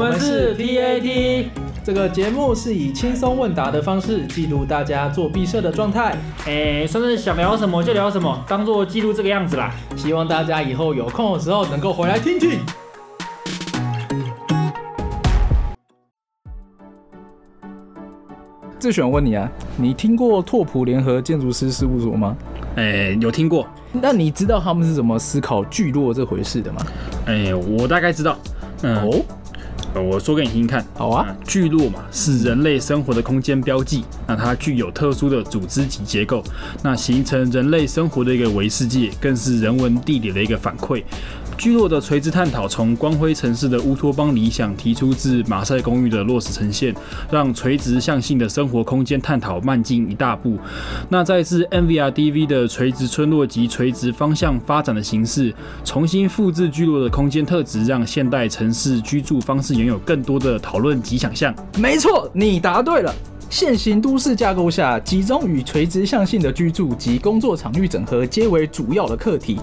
们是 TAT，这个节目是以轻松问答的方式记录大家做毕设的状态。哎，算是想聊什么就聊什么，当做记录这个样子啦。希望大家以后有空的时候能够回来听听。自选问你啊，你听过拓普联合建筑师事务所吗？哎，有听过。那你知道他们是怎么思考聚落这回事的吗？哎，我大概知道。嗯、哦。我说给你听听看，好啊。聚落嘛，是人类生活的空间标记，那它具有特殊的组织及结构，那形成人类生活的一个维世界，更是人文地理的一个反馈。聚落的垂直探讨，从光辉城市的乌托邦理想提出至马赛公寓的落实呈现，让垂直向性的生活空间探讨迈进一大步。那再自 MVRDV 的垂直村落及垂直方向发展的形式，重新复制聚落的空间特质，让现代城市居住方式拥有更多的讨论及想象。没错，你答对了。现行都市架构下，集中与垂直向性的居住及工作场域整合，皆为主要的课题。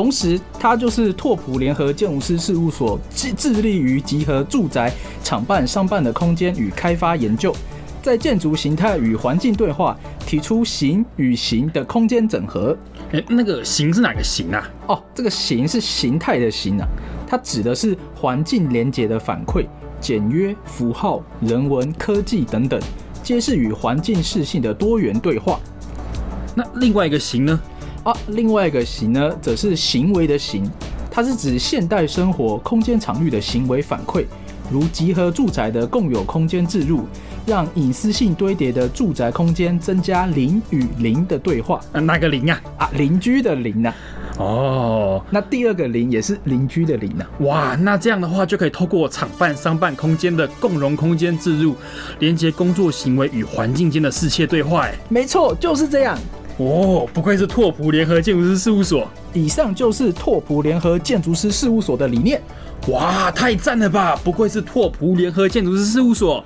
同时，它就是拓普联合建筑师事务所致致力于集合住宅、厂办、商办的空间与开发研究，在建筑形态与环境对话，提出形与形的空间整合。诶，那个形是哪个形啊？哦，这个形是形态的形啊，它指的是环境连结的反馈、简约符号、人文、科技等等，皆是与环境适性的多元对话。那另外一个形呢？啊，另外一个形呢，则是行为的行，它是指现代生活空间场域的行为反馈，如集合住宅的共有空间置入，让隐私性堆叠的住宅空间增加邻与邻的对话。啊，哪个邻啊？啊，邻居的邻啊。哦，那第二个邻也是邻居的邻啊。哇，那这样的话就可以透过厂办、商办空间的共融空间置入，连接工作行为与环境间的世切对话。哎，没错，就是这样。哦，不愧是拓普联合建筑师事务所。以上就是拓普联合建筑师事务所的理念。哇，太赞了吧！不愧是拓普联合建筑师事务所。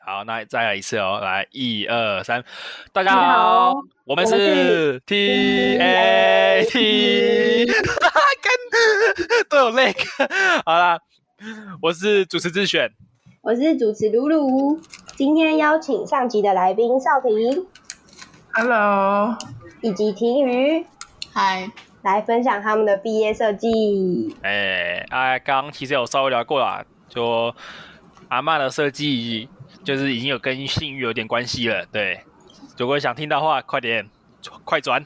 好，那再来一次哦，来，一二三，大家好，好我们是 T A T，哈哈，跟 都有那个，好啦，我是主持自选。我是主持露露，今天邀请上集的来宾少平，Hello，以及婷瑜，嗨，来分享他们的毕业设计。哎哎，刚刚其实有稍微聊过啦，就阿嬷的设计就是已经有跟性欲有点关系了。对，如果想听到的话，快点。快转！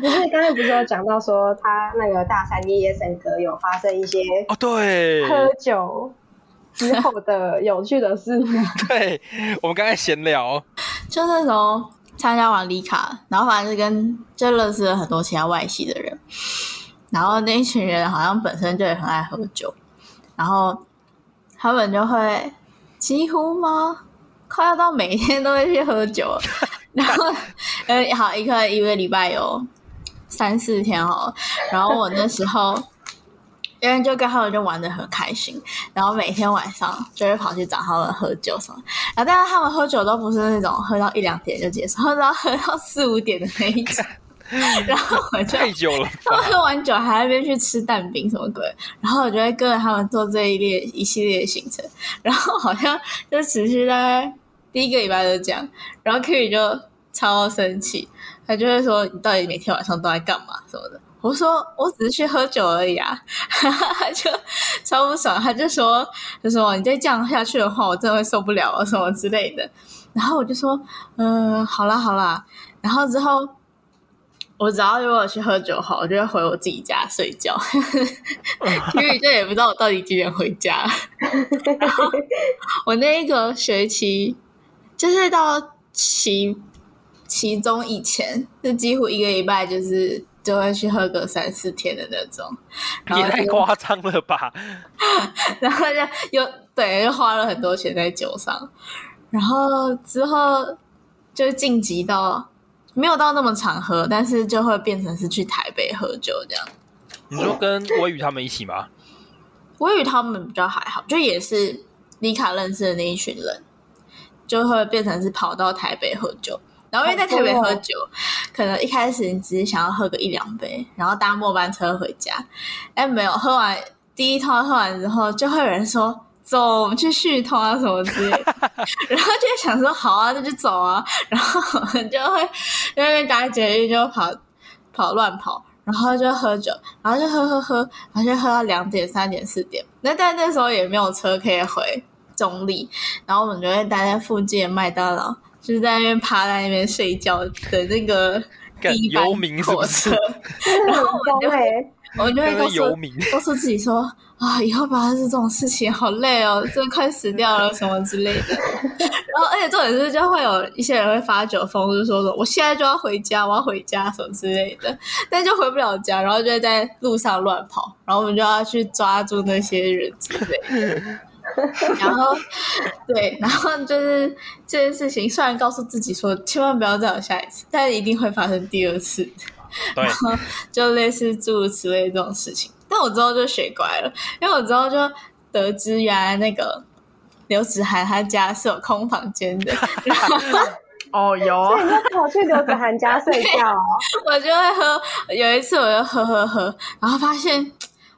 不是刚才不是有讲到说他那个大三夜夜笙歌有发生一些哦，对，喝酒之后的有趣的事吗？对，我们刚才闲聊，就那时候参加完里卡，然后反正是跟就认识了很多其他外系的人，然后那一群人好像本身就也很爱喝酒，然后他们就会几乎吗？快要到每天都会去喝酒，然后呃，好一个一个礼拜有三四天哦。然后我那时候因为就跟他们就玩的很开心，然后每天晚上就会跑去找他们喝酒什么。然后但是他们喝酒都不是那种喝到一两点就结束，喝到喝到四五点的那一种。然后我就太久了，他们喝完酒还在那边去吃蛋饼什么鬼，然后我就会跟着他们做这一列一系列的行程，然后好像就持续大概。第一个礼拜就这样，然后 Kerry 就超生气，他就会说：“你到底每天晚上都在干嘛什么的？”我说：“我只是去喝酒而已啊。”他就超不爽，他就说：“就说你再这样下去的话，我真的会受不了啊什么之类的。”然后我就说：“嗯，好啦好啦。”然后之后我只要如果去喝酒后，我就会回我自己家睡觉。Kerry 就也不知道我到底几点回家。然后我那一个学期。就是到其其中以前，就几乎一个礼拜就是就会去喝个三四天的那种，也太夸张了吧！然后就又对，又花了很多钱在酒上，然后之后就晋级到没有到那么常喝，但是就会变成是去台北喝酒这样。你说跟微雨他们一起吗？微雨他们比较还好，就也是李卡认识的那一群人。就会变成是跑到台北喝酒，然后因为在台北喝酒，可能一开始你只是想要喝个一两杯，然后搭末班车回家。哎，没有，喝完第一通喝完之后，就会有人说。走，我们去续通啊什么之类的，然后就会想说好啊，那就走啊，然后我们就会在那边打捷运就跑跑乱跑，然后就喝酒，然后就喝喝喝，然后就喝到两点、三点、四点。那但那时候也没有车可以回中立，然后我们就会待在附近的麦当劳，就是在那边趴在那边睡觉的那个第一班火车，然后我们就会。我就会告诉告诉自己说啊，以后不要发生这种事情，好累哦，真的快死掉了 什么之类的。然后，而且重点是，就会有一些人会发酒疯，就是说说我现在就要回家，我要回家什么之类的，但就回不了家，然后就会在路上乱跑，然后我们就要去抓住那些人之类的。然后，对，然后就是这件事情，虽然告诉自己说千万不要再有下一次，但是一定会发生第二次。然后就类似诸如此类这种事情，但我之后就学乖了，因为我之后就得知原来那个刘子涵他家是有空房间的。哦，有，所以你就跑去刘子涵家睡觉 哦。我就会喝，有一次我就喝喝喝，然后发现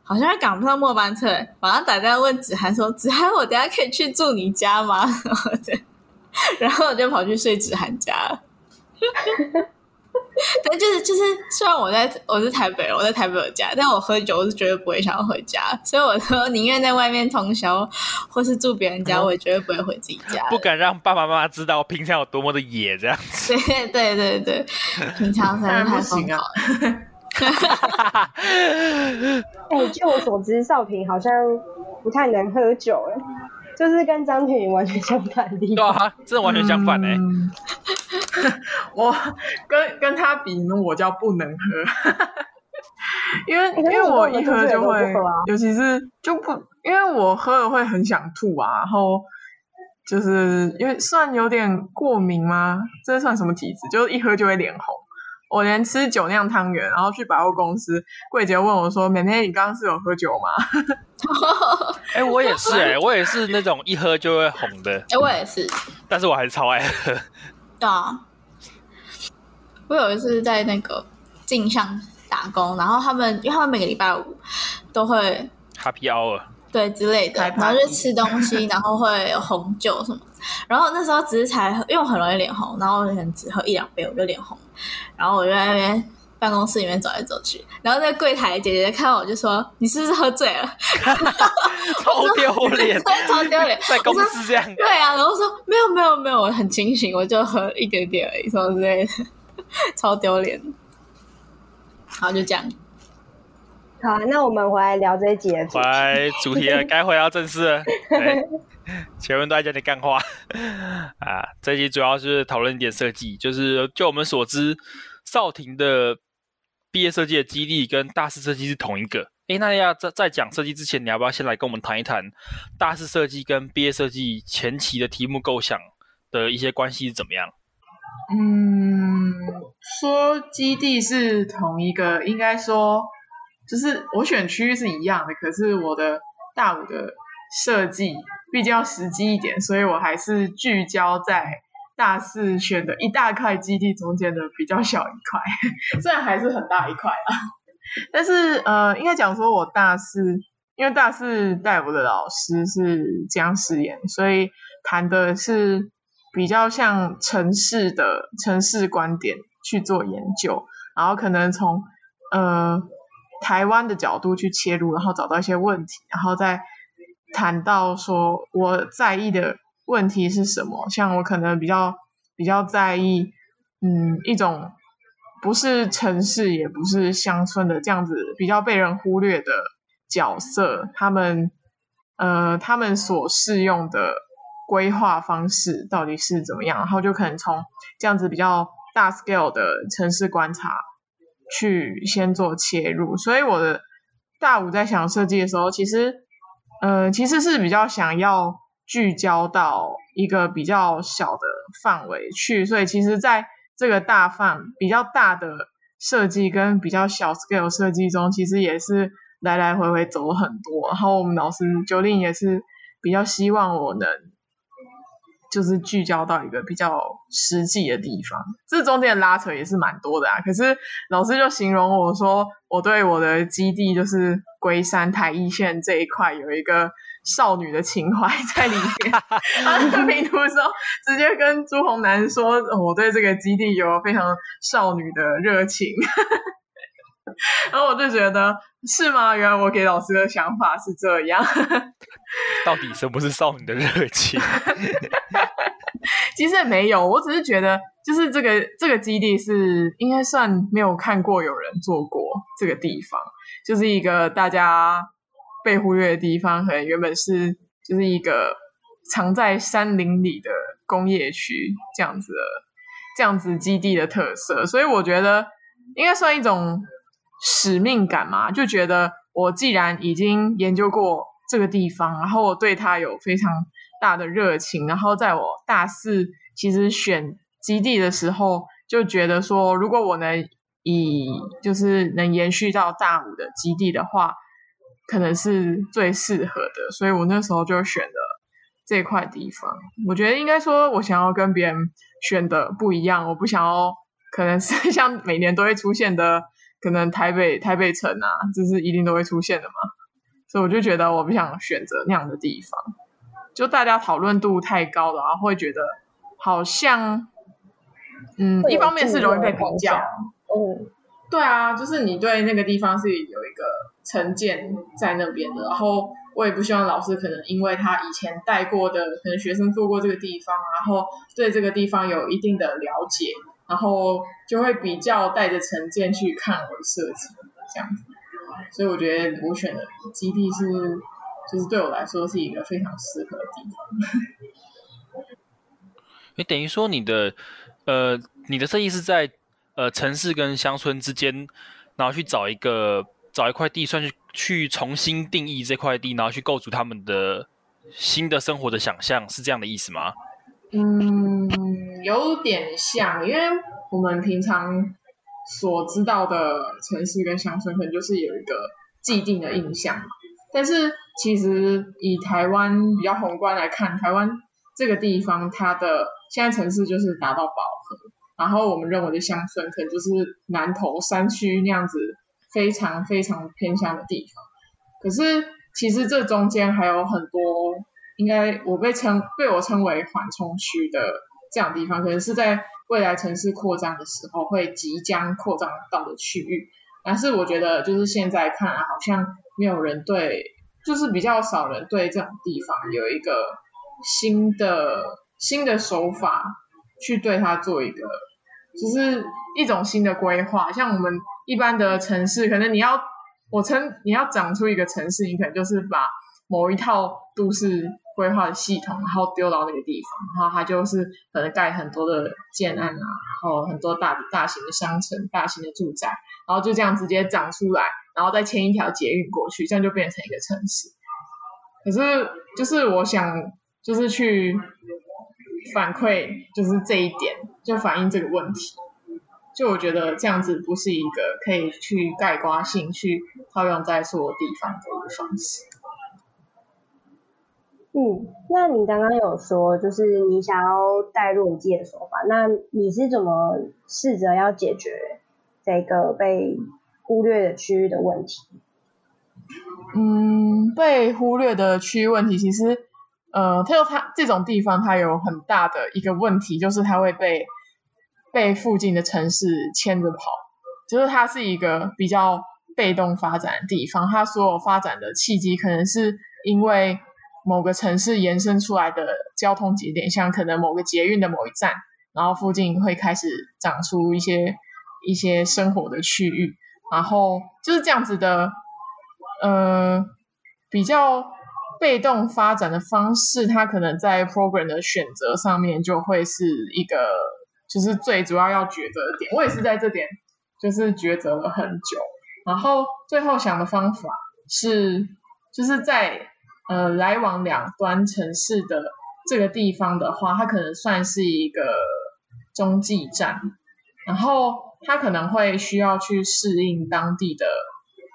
好像赶不上末班车，马上打电话问子涵说：“子涵，我等下可以去住你家吗？” 然后我就跑去睡子涵家了。但就是就是，虽然我在我是台北人，我在台北有家，但我喝酒我是绝对不会想要回家，所以我说宁愿在外面通宵，或是住别人家，我也绝对不会回自己家。不敢让爸爸妈妈知道我平常有多么的野，这样子。对对对对，平常实在是太疯狂了。哎，据我所知，少平好像不太能喝酒，哎，就是跟张婷完全相反的地方。对啊，真的完全相反哎。嗯 我跟跟他比呢，我叫不能喝，因为因为我一喝就会，尤其是就不，因为我喝了会很想吐啊，然后就是因为算有点过敏吗？这算什么体质？就是一喝就会脸红。我连吃酒酿汤圆，然后去百货公司，柜姐问我说：“妹妹，你刚刚是有喝酒吗？” 哎、欸，我也是哎、欸，我也是那种一喝就会红的。哎、欸，我也是，但是我还是超爱喝。对啊，我有一次在那个镜像打工，然后他们因为他们每个礼拜五都会 Happy Hour 对之类的，然后就吃东西，然后会有红酒什么。然后那时候只是才因为我很容易脸红，然后我可能只喝一两杯我就脸红，然后我就在那边办公室里面走来走去，然后那柜台姐姐看到我就说：“你是不是喝醉了？” 超丢脸，超丢脸，在公司这样。对啊，然后说没有没有没有，我很清醒，我就喝一点点而已，什么之类的，超丢脸。好，就这样。好啊，那我们回来聊这一集的主题。回来主题了，该回到正式了。前面都在讲点干话 啊，这期主要是讨论一点设计，就是就我们所知。少廷的毕业设计的基地跟大四设计是同一个。诶，那要在在讲设计之前，你要不要先来跟我们谈一谈大四设计跟毕业设计前期的题目构想的一些关系是怎么样？嗯，说基地是同一个，应该说就是我选区域是一样的，可是我的大五的设计毕竟要实际一点，所以我还是聚焦在。大四选的一大块基地中间的比较小一块，虽然还是很大一块啊，但是呃，应该讲说我大四，因为大四带我的老师是江诗妍，所以谈的是比较像城市的城市观点去做研究，然后可能从呃台湾的角度去切入，然后找到一些问题，然后再谈到说我在意的。问题是什么？像我可能比较比较在意，嗯，一种不是城市也不是乡村的这样子比较被人忽略的角色，他们呃他们所适用的规划方式到底是怎么样？然后就可能从这样子比较大 scale 的城市观察去先做切入。所以我的大五在想设计的时候，其实呃其实是比较想要。聚焦到一个比较小的范围去，所以其实在这个大范比较大的设计跟比较小 scale 设计中，其实也是来来回回走了很多。然后我们老师 Jolin 也是比较希望我能，就是聚焦到一个比较实际的地方。这中间的拉扯也是蛮多的啊。可是老师就形容我说，我对我的基地就是龟山台一线这一块有一个少女的情怀在里面。他在评图的时候直接跟朱红南说，我对这个基地有非常少女的热情。然后我就觉得是吗？原来我给老师的想法是这样。到底什么是少女的热情？其实也没有，我只是觉得，就是这个这个基地是应该算没有看过有人做过这个地方，就是一个大家被忽略的地方，可能原本是就是一个藏在山林里的工业区这样子的这样子基地的特色，所以我觉得应该算一种。使命感嘛，就觉得我既然已经研究过这个地方，然后我对它有非常大的热情，然后在我大四其实选基地的时候，就觉得说，如果我能以就是能延续到大五的基地的话，可能是最适合的，所以我那时候就选了这块地方。我觉得应该说，我想要跟别人选的不一样，我不想要可能是 像每年都会出现的。可能台北台北城啊，这是一定都会出现的嘛，所以我就觉得我不想选择那样的地方，就大家讨论度太高了，然后会觉得好像，嗯，一方面是容易被评价，嗯，对啊，就是你对那个地方是有一个成见在那边的，然后我也不希望老师可能因为他以前带过的可能学生做过这个地方，然后对这个地方有一定的了解。然后就会比较带着成见去看我的设计，这样子，所以我觉得我选的基地是，就是对我来说是一个非常适合的地方。你等于说你的，呃，你的设计是在呃城市跟乡村之间，然后去找一个找一块地，算是去重新定义这块地，然后去构筑他们的新的生活的想象，是这样的意思吗？嗯，有点像，因为我们平常所知道的城市跟乡村，可能就是有一个既定的印象嘛。但是其实以台湾比较宏观来看，台湾这个地方，它的现在城市就是达到饱和，然后我们认为的乡村，可能就是南投山区那样子非常非常偏乡的地方。可是其实这中间还有很多。应该我被称被我称为缓冲区的这样地方，可能是在未来城市扩张的时候会即将扩张到的区域。但是我觉得就是现在看来，好像没有人对，就是比较少人对这种地方有一个新的新的手法去对它做一个，就是一种新的规划。像我们一般的城市，可能你要我称你要长出一个城市，你可能就是把某一套都市。规划的系统，然后丢到那个地方，然后它就是可能盖很多的建案啊，然后很多大大型的商城、大型的住宅，然后就这样直接长出来，然后再牵一条捷运过去，这样就变成一个城市。可是，就是我想，就是去反馈，就是这一点，就反映这个问题。就我觉得这样子不是一个可以去概括性去套用在所有地方的一个方式。嗯，那你刚刚有说，就是你想要带入你自己的手法，那你是怎么试着要解决这个被忽略的区域的问题？嗯，被忽略的区域问题，其实，呃，它有它这种地方，它有很大的一个问题，就是它会被被附近的城市牵着跑，就是它是一个比较被动发展的地方，它所有发展的契机，可能是因为。某个城市延伸出来的交通节点，像可能某个捷运的某一站，然后附近会开始长出一些一些生活的区域，然后就是这样子的，呃，比较被动发展的方式，它可能在 program 的选择上面就会是一个，就是最主要要抉择的点。我也是在这点就是抉择了很久，然后最后想的方法是，就是在。呃，来往两端城市的这个地方的话，它可能算是一个中继站，然后它可能会需要去适应当地的，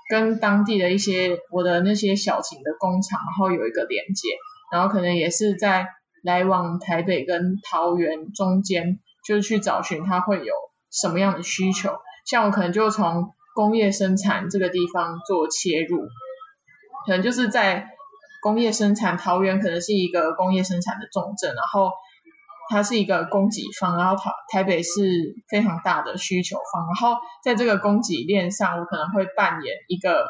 跟当地的一些我的那些小型的工厂，然后有一个连接，然后可能也是在来往台北跟桃园中间，就是去找寻它会有什么样的需求。像我可能就从工业生产这个地方做切入，可能就是在工业生产，桃园可能是一个工业生产的重镇，然后它是一个供给方，然后台台北是非常大的需求方，然后在这个供给链上，我可能会扮演一个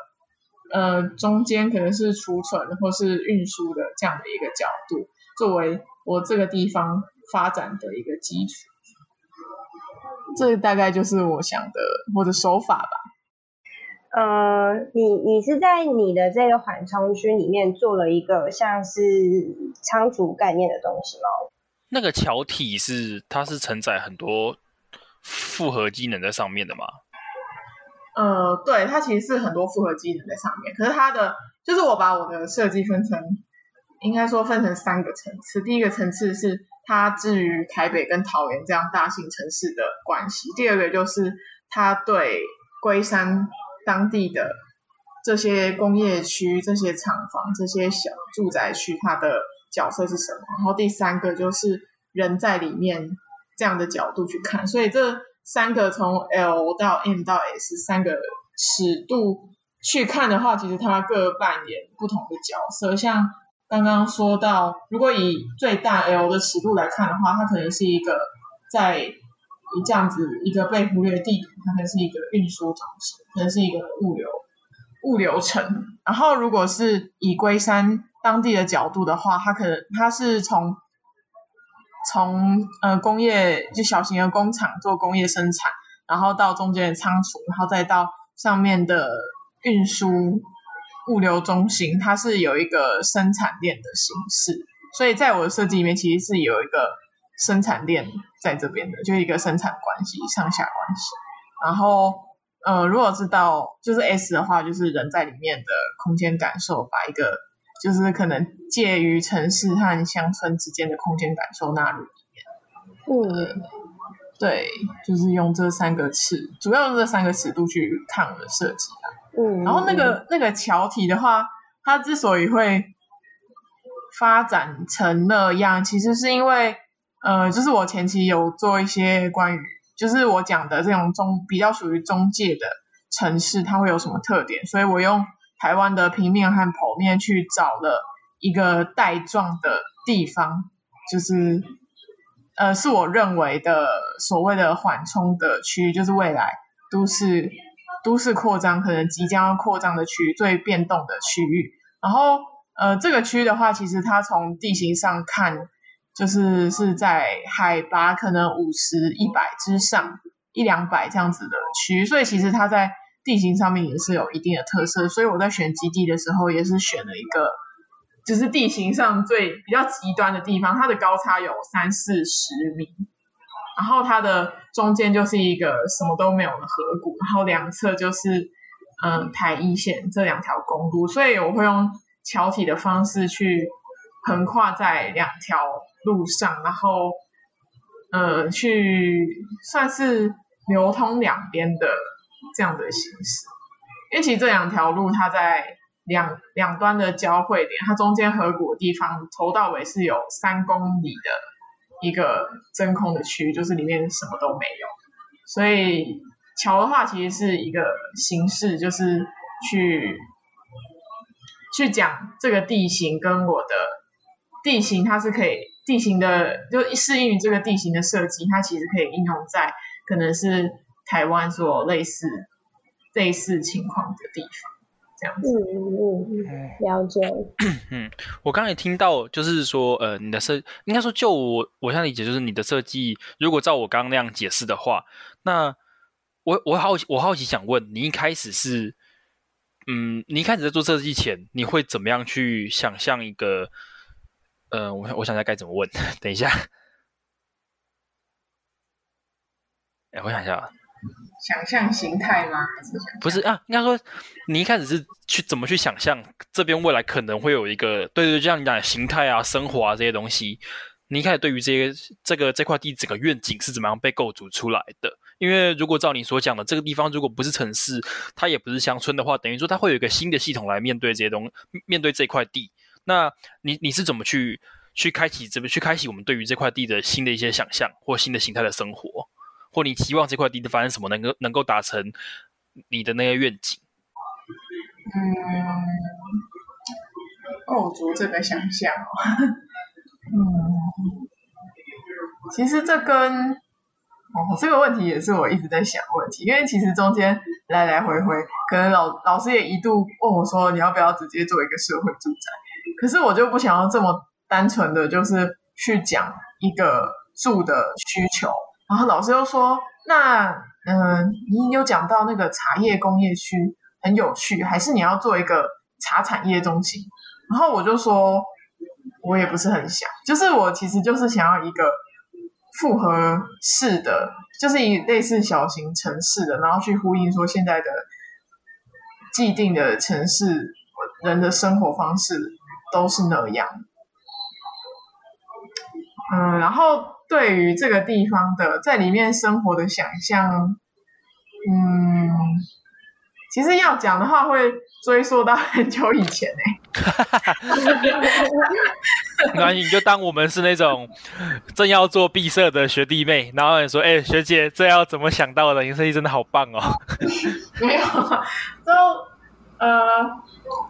呃中间可能是储存或是运输的这样的一个角度，作为我这个地方发展的一个基础。这大概就是我想的我的手法吧。呃，你你是在你的这个缓冲区里面做了一个像是仓储概念的东西吗？那个桥体是它是承载很多复合机能在上面的吗？呃，对，它其实是很多复合机能在上面。可是它的就是我把我的设计分成，应该说分成三个层次。第一个层次是它至于台北跟桃园这样大型城市的关系。第二个就是它对龟山。当地的这些工业区、这些厂房、这些小住宅区，它的角色是什么？然后第三个就是人在里面这样的角度去看。所以这三个从 L 到 M 到 S 三个尺度去看的话，其实它各扮演不同的角色。像刚刚说到，如果以最大 L 的尺度来看的话，它可能是一个在。以这样子一个被忽略的地图，它可能是一个运输中心，可能是一个物流物流城。然后，如果是以龟山当地的角度的话，它可能它是从从呃工业就小型的工厂做工业生产，然后到中间的仓储，然后再到上面的运输物流中心，它是有一个生产链的形式。所以在我的设计里面，其实是有一个。生产链在这边的，就一个生产关系，上下关系。然后，呃，如果知道就是 S 的话，就是人在里面的空间感受，把一个就是可能介于城市和乡村之间的空间感受纳入里面。嗯，对，就是用这三个尺，主要用这三个尺度去看我的设计啊。嗯，然后那个那个桥体的话，它之所以会发展成那样，其实是因为。呃，就是我前期有做一些关于，就是我讲的这种中比较属于中介的城市，它会有什么特点？所以我用台湾的平面和剖面去找了一个带状的地方，就是呃，是我认为的所谓的缓冲的区域，就是未来都市都市扩张可能即将要扩张的区域，最变动的区域。然后呃，这个区域的话，其实它从地形上看。就是是在海拔可能五十、一百之上，一两百这样子的区，所以其实它在地形上面也是有一定的特色。所以我在选基地的时候，也是选了一个，就是地形上最比较极端的地方，它的高差有三四十米，然后它的中间就是一个什么都没有的河谷，然后两侧就是嗯台一线这两条公路，所以我会用桥体的方式去横跨在两条。路上，然后，呃，去算是流通两边的这样的形式，因为其实这两条路它在两两端的交汇点，它中间河谷地方，头到尾是有三公里的一个真空的区域，就是里面什么都没有。所以桥的话，其实是一个形式，就是去去讲这个地形跟我的地形，它是可以。地形的就适应于这个地形的设计，它其实可以应用在可能是台湾所有类似类似情况的地方，这样子。嗯嗯嗯，了解。嗯，我刚才听到就是说，呃，你的设应该说就我我想理解，就是你的设计，如果照我刚刚那样解释的话，那我我好奇我好奇想问，你一开始是，嗯，你一开始在做设计前，你会怎么样去想象一个？呃，我我想一下该怎么问。等一下，哎，我想一下，想象形态吗？不是啊，应该说你一开始是去怎么去想象这边未来可能会有一个，对对对，就像你讲的形态啊、生活啊这些东西。你一开始对于这些这个这块地整个愿景是怎么样被构筑出来的？因为如果照你所讲的，这个地方如果不是城市，它也不是乡村的话，等于说它会有一个新的系统来面对这些东，面对这块地。那你你是怎么去去开启这边，去开启我们对于这块地的新的一些想象，或新的形态的生活，或你期望这块地的发生什么，能够能够达成你的那个愿景。嗯，构筑这个想象，嗯，其实这跟哦这个问题也是我一直在想的问题，因为其实中间来来回回，可能老老师也一度问我说，你要不要直接做一个社会住宅？可是我就不想要这么单纯的就是去讲一个住的需求，然后老师又说，那嗯、你有讲到那个茶叶工业区。很有趣，还是你要做一个茶产业中心？然后我就说，我也不是很想，就是我其实就是想要一个复合式的，就是以类似小型城市的，然后去呼应说现在的既定的城市人的生活方式都是那样。嗯，然后对于这个地方的在里面生活的想象，嗯。其实要讲的话，会追溯到很久以前呢、欸。没关系，你就当我们是那种正要做毕设的学弟妹，然后你说：“哎、欸，学姐，这要怎么想到的？你设计真的好棒哦。”没有，就呃，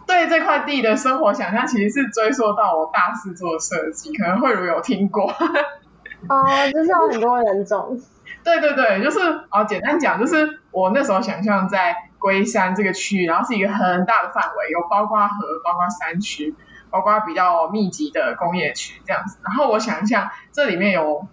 对这块地的生活想象，其实是追溯到我大四做设计，可能会如有听过。哦，就是有很多人种。对对对，就是哦，简单讲，就是我那时候想象在。龟山这个区域，然后是一个很大的范围，有包括河、包括山区、包括比较密集的工业区这样子。然后我想一下，这里面有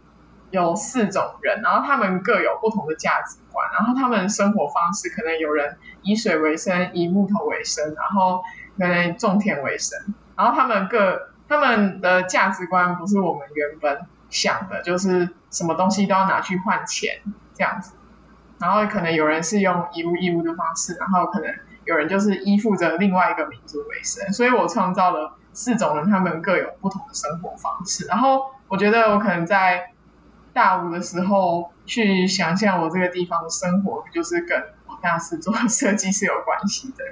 有四种人，然后他们各有不同的价值观，然后他们生活方式可能有人以水为生，以木头为生，然后可能种田为生。然后他们各他们的价值观不是我们原本想的，就是什么东西都要拿去换钱这样子。然后可能有人是用以物易物的方式，然后可能有人就是依附着另外一个民族为生，所以我创造了四种人，他们各有不同的生活方式。然后我觉得我可能在大五的时候去想象我这个地方的生活，就是跟我大四做设计是有关系的。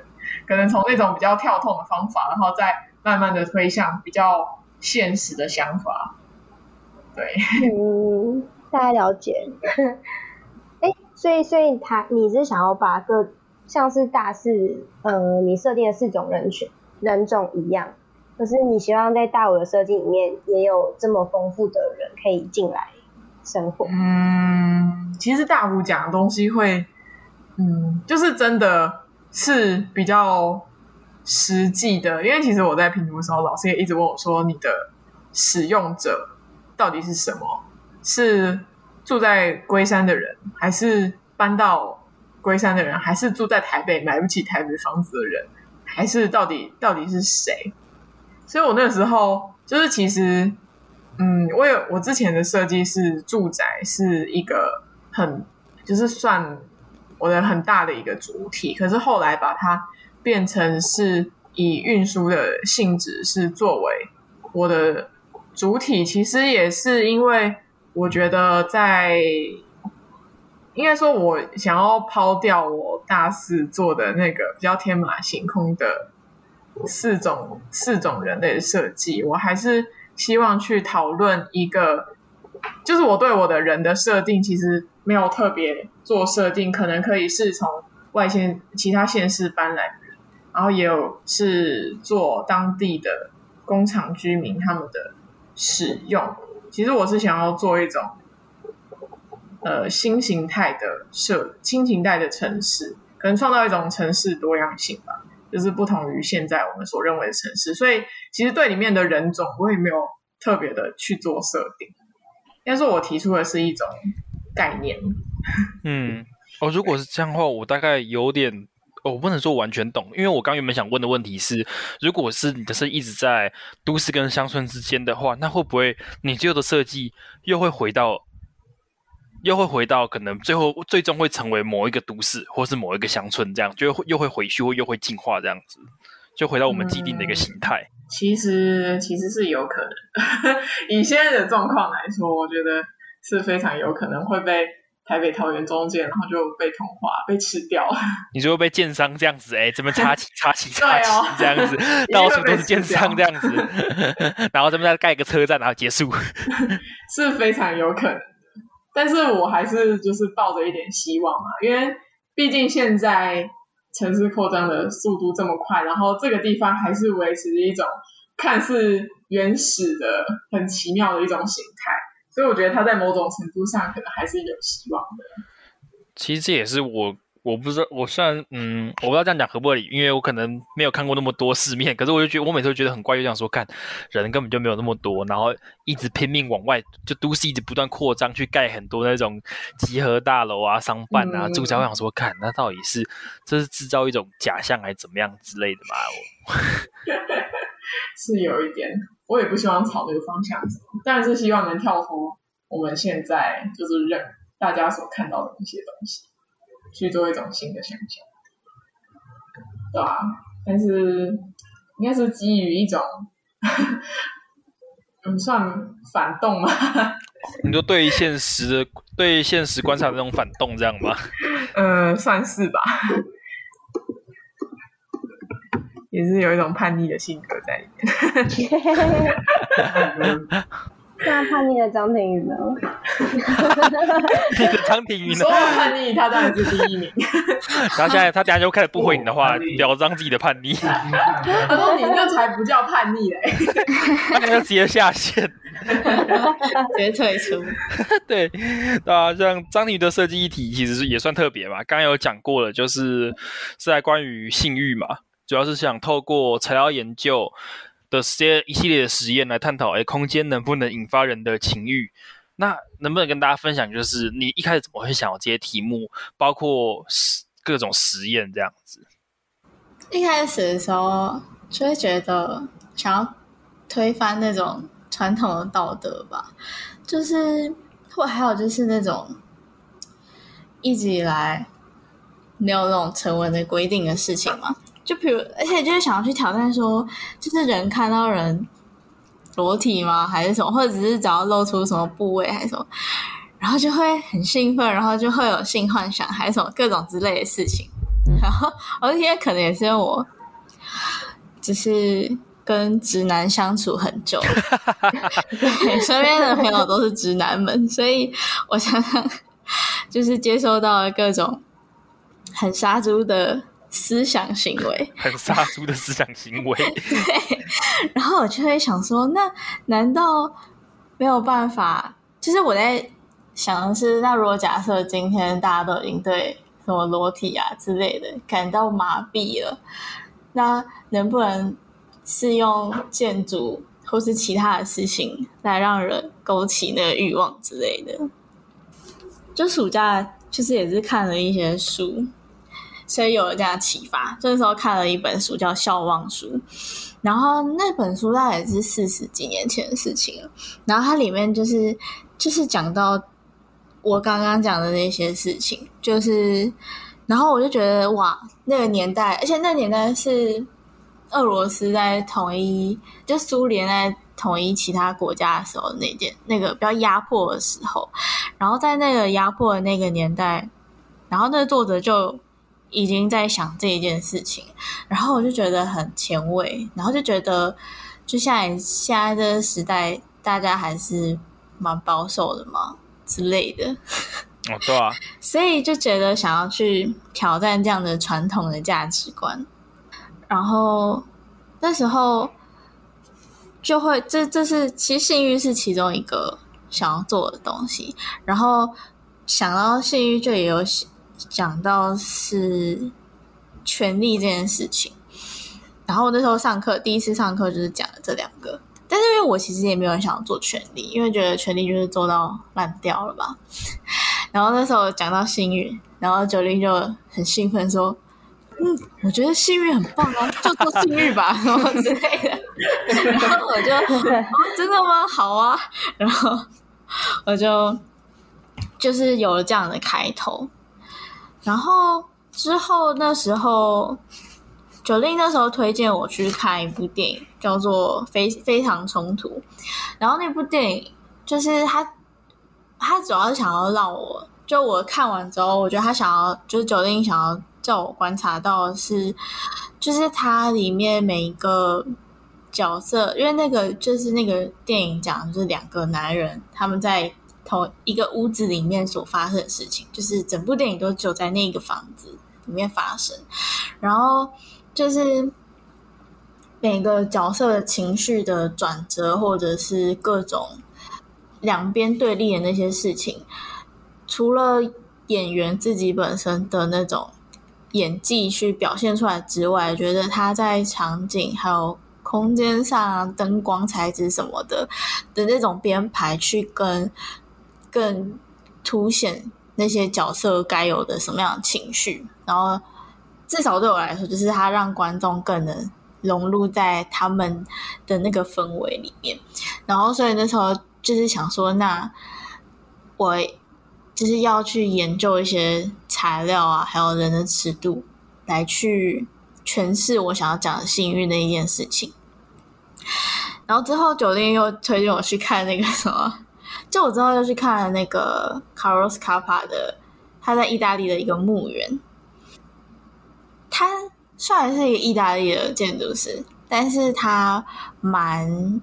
可能从那种比较跳痛的方法，然后再慢慢的推向比较现实的想法。对，嗯，大家了解。哎所以，所以他你是想要把个像是大四，呃，你设定的四种人群人种一样，可是你希望在大五的设计里面也有这么丰富的人可以进来生活。嗯，其实大五讲的东西会，嗯，就是真的是比较实际的，因为其实我在评图的时候，老师也一直问我说，你的使用者到底是什么？是。住在龟山的人，还是搬到龟山的人，还是住在台北买不起台北房子的人，还是到底到底是谁？所以我那时候就是其实，嗯，我有我之前的设计是住宅是一个很就是算我的很大的一个主体，可是后来把它变成是以运输的性质是作为我的主体，其实也是因为。我觉得在，应该说，我想要抛掉我大四做的那个比较天马行空的四种四种人类的设计，我还是希望去讨论一个，就是我对我的人的设定其实没有特别做设定，可能可以是从外县其他县市搬来的，然后也有是做当地的工厂居民他们的使用。其实我是想要做一种，呃，新形态的设，新形态的城市，可能创造一种城市多样性吧，就是不同于现在我们所认为的城市。所以，其实对里面的人种，我也没有特别的去做设定。但是我提出的是一种概念。嗯，哦，如果是这样的话，我大概有点。我不能说完全懂，因为我刚原本想问的问题是，如果是你的设计一直在都市跟乡村之间的话，那会不会你最后的设计又会回到，又会回到可能最后最终会成为某一个都市或是某一个乡村这样，就会又会回去或又会进化这样子，就回到我们既定的一个形态。嗯，其实其实是有可能，以现在的状况来说，我觉得是非常有可能会被台北桃园中间，然后就被同化被吃掉了。你说被建商这样子，哎，这边插旗 插旗插旗、哦、这样子，到处都是建商这样子，然后这边再盖一个车站，然后结束，是非常有可能的。但是我还是就是抱着一点希望嘛，因为毕竟现在城市扩张的速度这么快，然后这个地方还是维持一种看似原始的、很奇妙的一种形态。所以我觉得它在某种程度上可能还是有希望的。其实这也是我，我不知道，我虽然嗯，我不知道这样讲合不合理，因为我可能没有看过那么多世面。可是我就觉得，我每次都觉得很怪，就想说，看人根本就没有那么多，然后一直拼命往外，就都市一直不断扩张，去盖很多那种集合大楼啊、商办啊、住宅。我想说，看那到底是这是制造一种假象，还是怎么样之类的嘛？我 是有一点。我也不希望朝这个方向走，但是希望能跳脱我们现在就是认大家所看到的那些东西，去做一种新的想象，对吧、啊？但是应该是基于一种，嗯，算反动吗？你说对于现实的、对现实观察的那种反动，这样吗？嗯，算是吧。也是有一种叛逆的性格在里面。那叛逆的张庭宇呢？张庭宇呢？说叛逆，他当然是第一名。然后现在他等下就开始不回你的话，表彰自己的叛逆。他说：“你那才不叫叛逆嘞，他就直接下线，直接退出。”对啊，像张庭宇的设计议题其实也算特别嘛。刚刚有讲过了，就是是在关于性欲嘛。主要是想透过材料研究的些一系列的实验来探讨，哎，空间能不能引发人的情欲？那能不能跟大家分享，就是你一开始怎么会想要这些题目，包括各种实验这样子？一开始的时候就会觉得想要推翻那种传统的道德吧，就是或还有就是那种一直以来没有那种成文的规定的事情嘛。就比如，而且就是想要去挑战说，就是人看到人裸体吗？还是什么？或者只是只要露出什么部位还是什么，然后就会很兴奋，然后就会有性幻想，还是什么各种之类的事情。然后，而且可能也是因为我，只是跟直男相处很久，对，身边的朋友都是直男们，所以我想想，就是接收到了各种很杀猪的。思想行为 很杀猪的思想行为，对。然后我就会想说，那难道没有办法？就是我在想的是，那如果假设今天大家都已经对什么裸体啊之类的感到麻痹了，那能不能是用建筑或是其他的事情来让人勾起那个欲望之类的？就暑假其实也是看了一些书。所以有了这样的启发，这时候看了一本书叫《笑忘书》，然后那本书大概也是四十几年前的事情了。然后它里面就是就是讲到我刚刚讲的那些事情，就是，然后我就觉得哇，那个年代，而且那年代是俄罗斯在统一，就苏联在统一其他国家的时候那件那个比较压迫的时候，然后在那个压迫的那个年代，然后那个作者就。已经在想这一件事情，然后我就觉得很前卫，然后就觉得，就像现在这个时代，大家还是蛮保守的嘛之类的。哦，对啊。所以就觉得想要去挑战这样的传统的价值观，然后那时候就会，这这是其实性欲是其中一个想要做的东西，然后想到性欲就也有。讲到是权力这件事情，然后那时候上课第一次上课就是讲了这两个，但是因为我其实也没有想做权力，因为觉得权力就是做到烂掉了吧。然后那时候讲到幸运，然后九零就很兴奋说：“嗯，我觉得幸运很棒啊，就做幸运吧，什么之类的。”然后我就、：“真的吗？好啊。”然后我就就是有了这样的开头。然后之后那时候，九令那时候推荐我去看一部电影，叫做《非非常冲突》。然后那部电影就是他，他主要是想要让我就我看完之后，我觉得他想要，就是九令想要叫我观察到的是，就是它里面每一个角色，因为那个就是那个电影讲，就是两个男人他们在同一个屋子里面所发生的事情，就是整部电影都只有在那个房子里面发生，然后就是每个角色的情绪的转折，或者是各种两边对立的那些事情。除了演员自己本身的那种演技去表现出来之外，觉得他在场景还有空间上灯光材质什么的的那种编排，去跟更凸显那些角色该有的什么样的情绪。然后至少对我来说，就是他让观众更能融入在他们的那个氛围里面。然后所以那时候就是想说，那我。就是要去研究一些材料啊，还有人的尺度，来去诠释我想要讲的幸运的一件事情。然后之后九令又推荐我去看那个什么，就我之后又去看了那个卡洛斯卡帕的，他在意大利的一个墓园。他虽然是一个意大利的建筑师，但是他蛮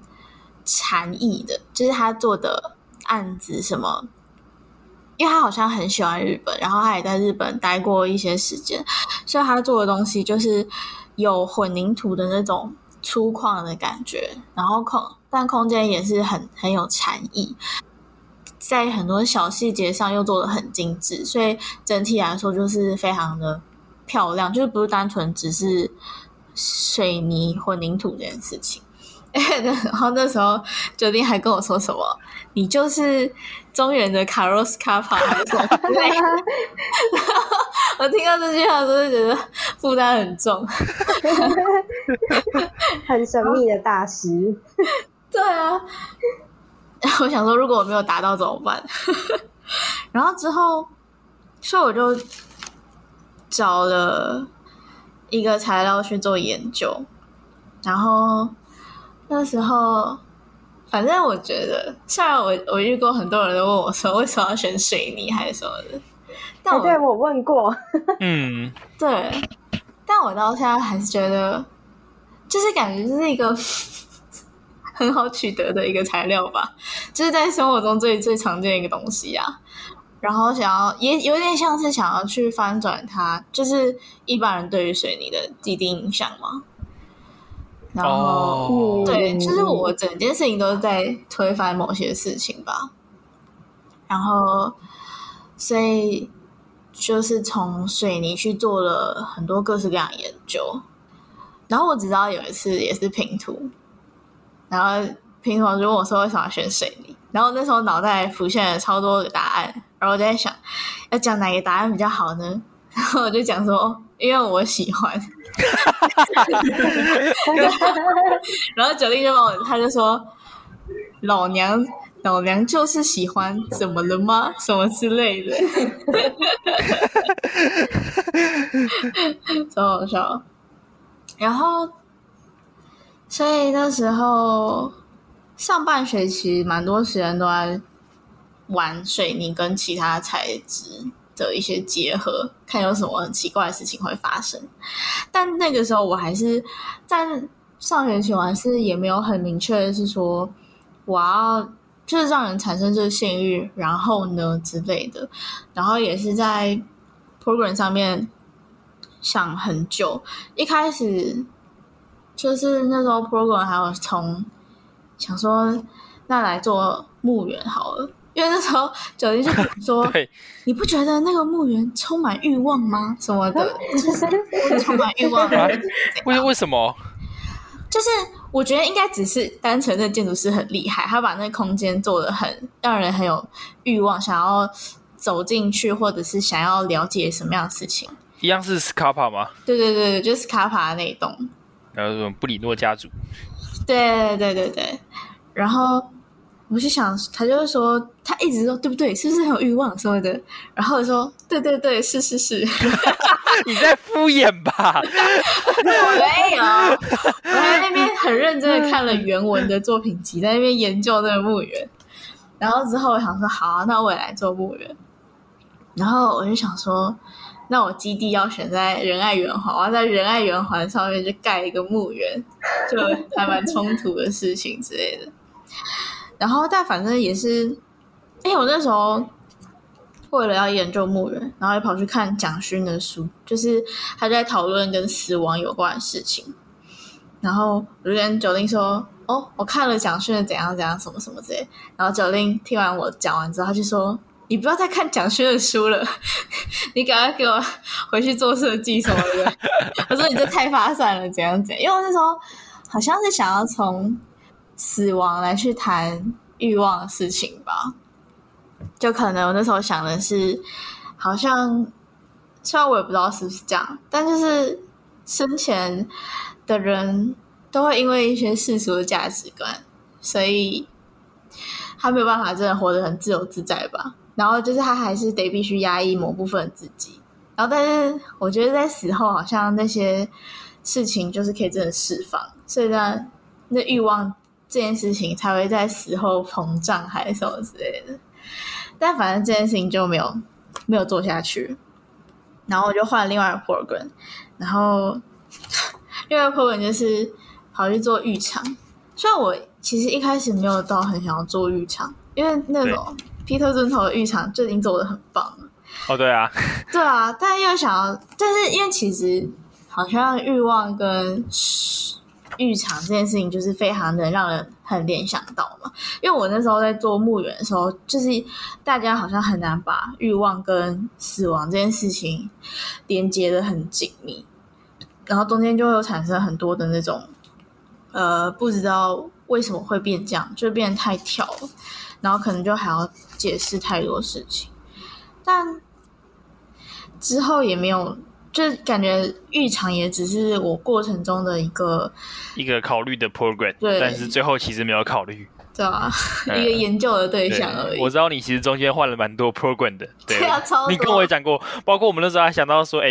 禅意的，就是他做的案子什么。因为他好像很喜欢日本，然后他也在日本待过一些时间，所以他做的东西就是有混凝土的那种粗犷的感觉，然后空但空间也是很很有禅意，在很多小细节上又做的很精致，所以整体来说就是非常的漂亮，就是不是单纯只是水泥混凝土这件事情。然后那时候酒店还跟我说什么，你就是。中原的卡洛斯卡帕还是什么？我听到这句话，都是觉得负担很重，很神秘的大师。对啊，我想说，如果我没有达到怎么办？然后之后，所以我就找了一个材料去做研究，然后那时候。反正我觉得，虽然我我遇过很多人都问我说，为什么要选水泥还是什么的，但我、欸、对我问过，嗯，对，但我到现在还是觉得，就是感觉是一个很好取得的一个材料吧，就是在生活中最最常见的一个东西啊。然后想要也有点像是想要去翻转它，就是一般人对于水泥的既定印象嘛。然后，oh. 对，就是我整件事情都是在推翻某些事情吧。然后，所以就是从水泥去做了很多各式各样的研究。然后我只知道有一次也是拼图，然后平常就问我说为什么要选水泥，然后那时候脑袋浮现了超多的答案，然后我就在想要讲哪个答案比较好呢？然后我就讲说，因为我喜欢。然后九令就问我，他就说：“老娘，老娘就是喜欢，怎么了吗？什么之类的。”超好笑。然后，所以那时候上半学期蛮多时间都在玩水泥跟其他材质。的一些结合，看有什么很奇怪的事情会发生。但那个时候我还是在上学期，我还是也没有很明确的是说我要就是让人产生这个性欲，然后呢之类的。然后也是在 program 上面想很久。一开始就是那时候 program 还有从想说那来做墓园好了。因为那时候九令就说：“对你不觉得那个墓园充满欲望吗？什么的，就是充满欲望。为为什么？就是我觉得应该只是单纯的建筑师很厉害，他把那个空间做的很让人很有欲望，想要走进去，或者是想要了解什么样的事情。一样是 Skapa 吗？对对对对，就是斯卡帕那一栋。然后什么布里诺家族？对对对对，然后。”我就想，他就是说，他一直说对不对？是不是很有欲望什么的？然后我说对对对，是是是。你在敷衍吧？我没有，我在那边很认真的看了原文的作品集，在那边研究那个墓园。然后之后我想说，好啊，那我也来做墓园。然后我就想说，那我基地要选在仁爱圆环，我要在仁爱圆环上面就盖一个墓园，就还蛮冲突的事情之类的。然后，但反正也是，哎，我那时候为了要研究墓园，然后又跑去看蒋勋的书，就是他在讨论跟死亡有关的事情。然后我就跟九令说：“哦，我看了蒋勋的怎样怎样什么什么之类。”然后九令听完我讲完之后，他就说。你不要再看蒋勋的书了，你赶快给我回去做设计什么的。我说你这太发散了，怎样怎样？因为我那时候好像是想要从死亡来去谈欲望的事情吧。就可能我那时候想的是，好像虽然我也不知道是不是这样，但就是生前的人都会因为一些世俗的价值观，所以他没有办法真的活得很自由自在吧。然后就是他还是得必须压抑某部分自己，然后但是我觉得在死后好像那些事情就是可以真的释放，所以呢，那欲望这件事情才会在死后膨胀还是什么之类的。但反正这件事情就没有没有做下去，然后我就换了另外一个 program，然后另外一个 program 就是跑去做浴场。虽然我其实一开始没有到很想要做浴场，因为那种。皮特尊头的浴场就已经做的很棒了。哦，对啊，对啊，但又想要，但是因为其实好像欲望跟浴场这件事情，就是非常的让人很联想到嘛。因为我那时候在做墓园的时候，就是大家好像很难把欲望跟死亡这件事情连接的很紧密，然后中间就会有产生很多的那种，呃，不知道为什么会变这样，就变得太跳了。然后可能就还要解释太多事情，但之后也没有，就感觉浴场也只是我过程中的一个一个考虑的 program，对，但是最后其实没有考虑。对啊，一个研究的对象而已。我知道你其实中间换了蛮多 program 的，对，对啊，超。你跟我也讲过，包括我们那时候还想到说，哎，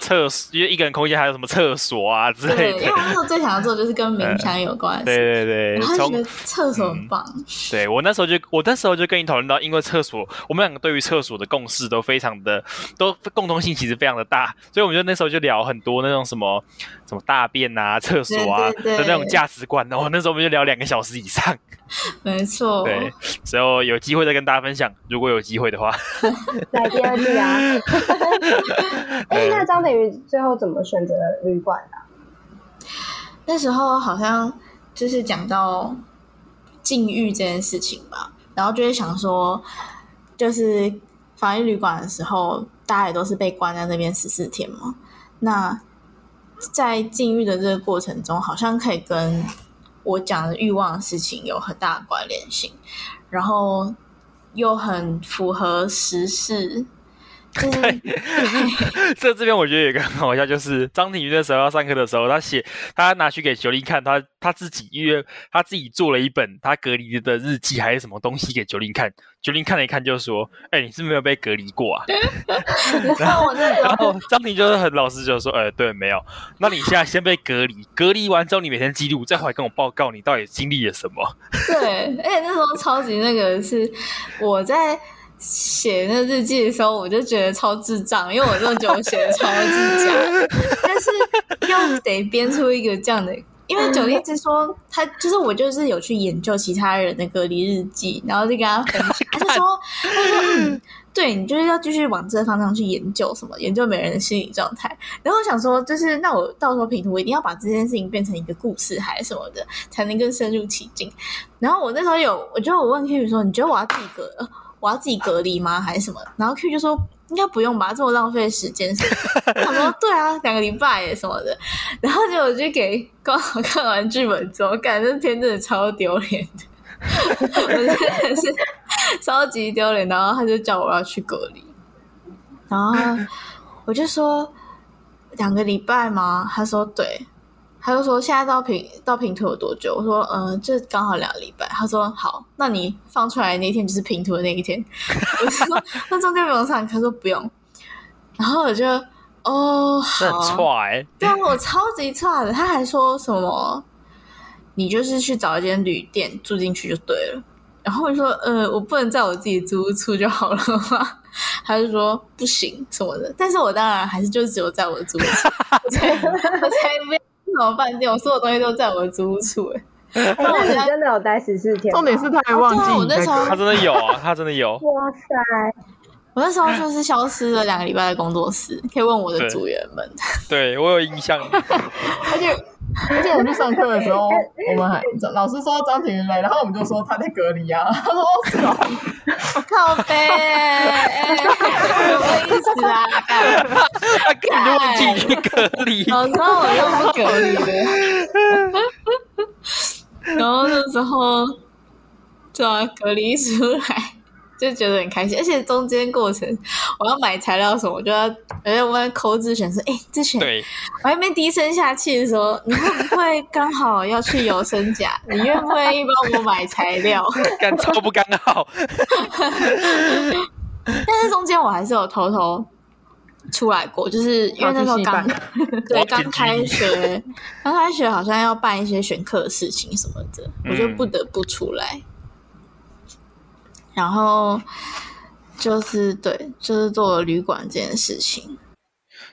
厕所，因为一个人空间还有什么厕所啊之类的。对因为我那时候最想要做的就是跟冥想有关系。对对对，然后觉得厕所很棒。嗯、对我那时候就，我那时候就跟你讨论到，因为厕所，我们两个对于厕所的共识都非常的，都共同性其实非常的大，所以我们就那时候就聊很多那种什么什么大便啊、厕所啊的那种价值观。然后那时候我们就聊两个小时以上。没错，对，之后有机会再跟大家分享，如果有机会的话，来第二季啊。哎、欸，那张鼎瑜最后怎么选择旅馆的？那时候好像就是讲到禁欲这件事情吧，然后就会想说，就是防疫旅馆的时候，大家也都是被关在那边十四天嘛。那在禁欲的这个过程中，好像可以跟。我讲的欲望的事情有很大的关联性，然后又很符合时事。对，这这边我觉得有一个很好笑，就是张庭瑜那时候要上课的时候，他写他拿去给九零看，他他自己因为他自己做了一本他隔离的日记还是什么东西给九零看，九零看了一看就说：“哎、欸，你是不是没有被隔离过啊？”然 后然后张庭就是很老实就说：“哎、欸，对，没有。那你现在先被隔离，隔离完之后你每天记录，再回来跟我报告你到底经历了什么。”对，而且那时候超级那个是我在。写那日记的时候，我就觉得超智障，因为我真的觉得我写的超智障，但是又得编出一个这样的，因为九令一直说他就是我就是有去研究其他人的隔离日记，然后就跟他分享，他就说他就说嗯，对你就是要继续往这个方向去研究什么，研究每人的心理状态。然后我想说，就是那我到时候评图，我一定要把这件事情变成一个故事还是什么的，才能更深入其境。然后我那时候有，我就我问 Q 说，你觉得我要自己隔？我要自己隔离吗？还是什么？然后 Q 就说应该不用吧，这么浪费时间。他说对啊，两个礼拜耶什么的。然后结果我就给刚好看完剧本之后，感觉那天真的超丢脸的，我真的是超级丢脸。然后他就叫我要去隔离，然后我就说两个礼拜吗？他说对。他就说：“现在到平到平图有多久？”我说：“嗯、呃，就刚好两个礼拜。”他说：“好，那你放出来那一天就是平图的那一天。”我说：“那中间不用上。”他说：“不用。”然后我就哦，好，对啊，我超级差的。他还说什么：“你就是去找一间旅店住进去就对了。”然后我就说：“呃，我不能在我自己租屋处就好了吗？” 他就说不行什么的。但是我当然还是就只有在我的租屋处，我才我才没有什么饭店，我所有东西都在我的租屋处。哎，那你真的有待十四天？重点是他还忘记、哦、我那时候他真的有啊，他真的有。哇塞！我那时候就是消失了两个礼拜的工作室，可以问我的组员们。对，对我有印象。而且而且我们去上课的时候，我们还老师说张婷来，然后我们就说他在隔离啊。他说哦，是哦，靠北，哎，什么意思啊？他根本就忘记去隔离。老师，我又不隔离的。然后那时候就要隔离出来。就觉得很开心，而且中间过程我要买材料什么，我就要，而且我要抠字选说，哎、欸，之前我还没低声下气的时候，你会不会刚好要去游生甲？你愿不愿意帮我买材料？干超不刚好。但是中间我还是有偷偷出来过，就是因为那时候刚对刚开学，刚开学好像要办一些选课的事情什么的，嗯、我就不得不出来。然后就是对，就是做了旅馆这件事情。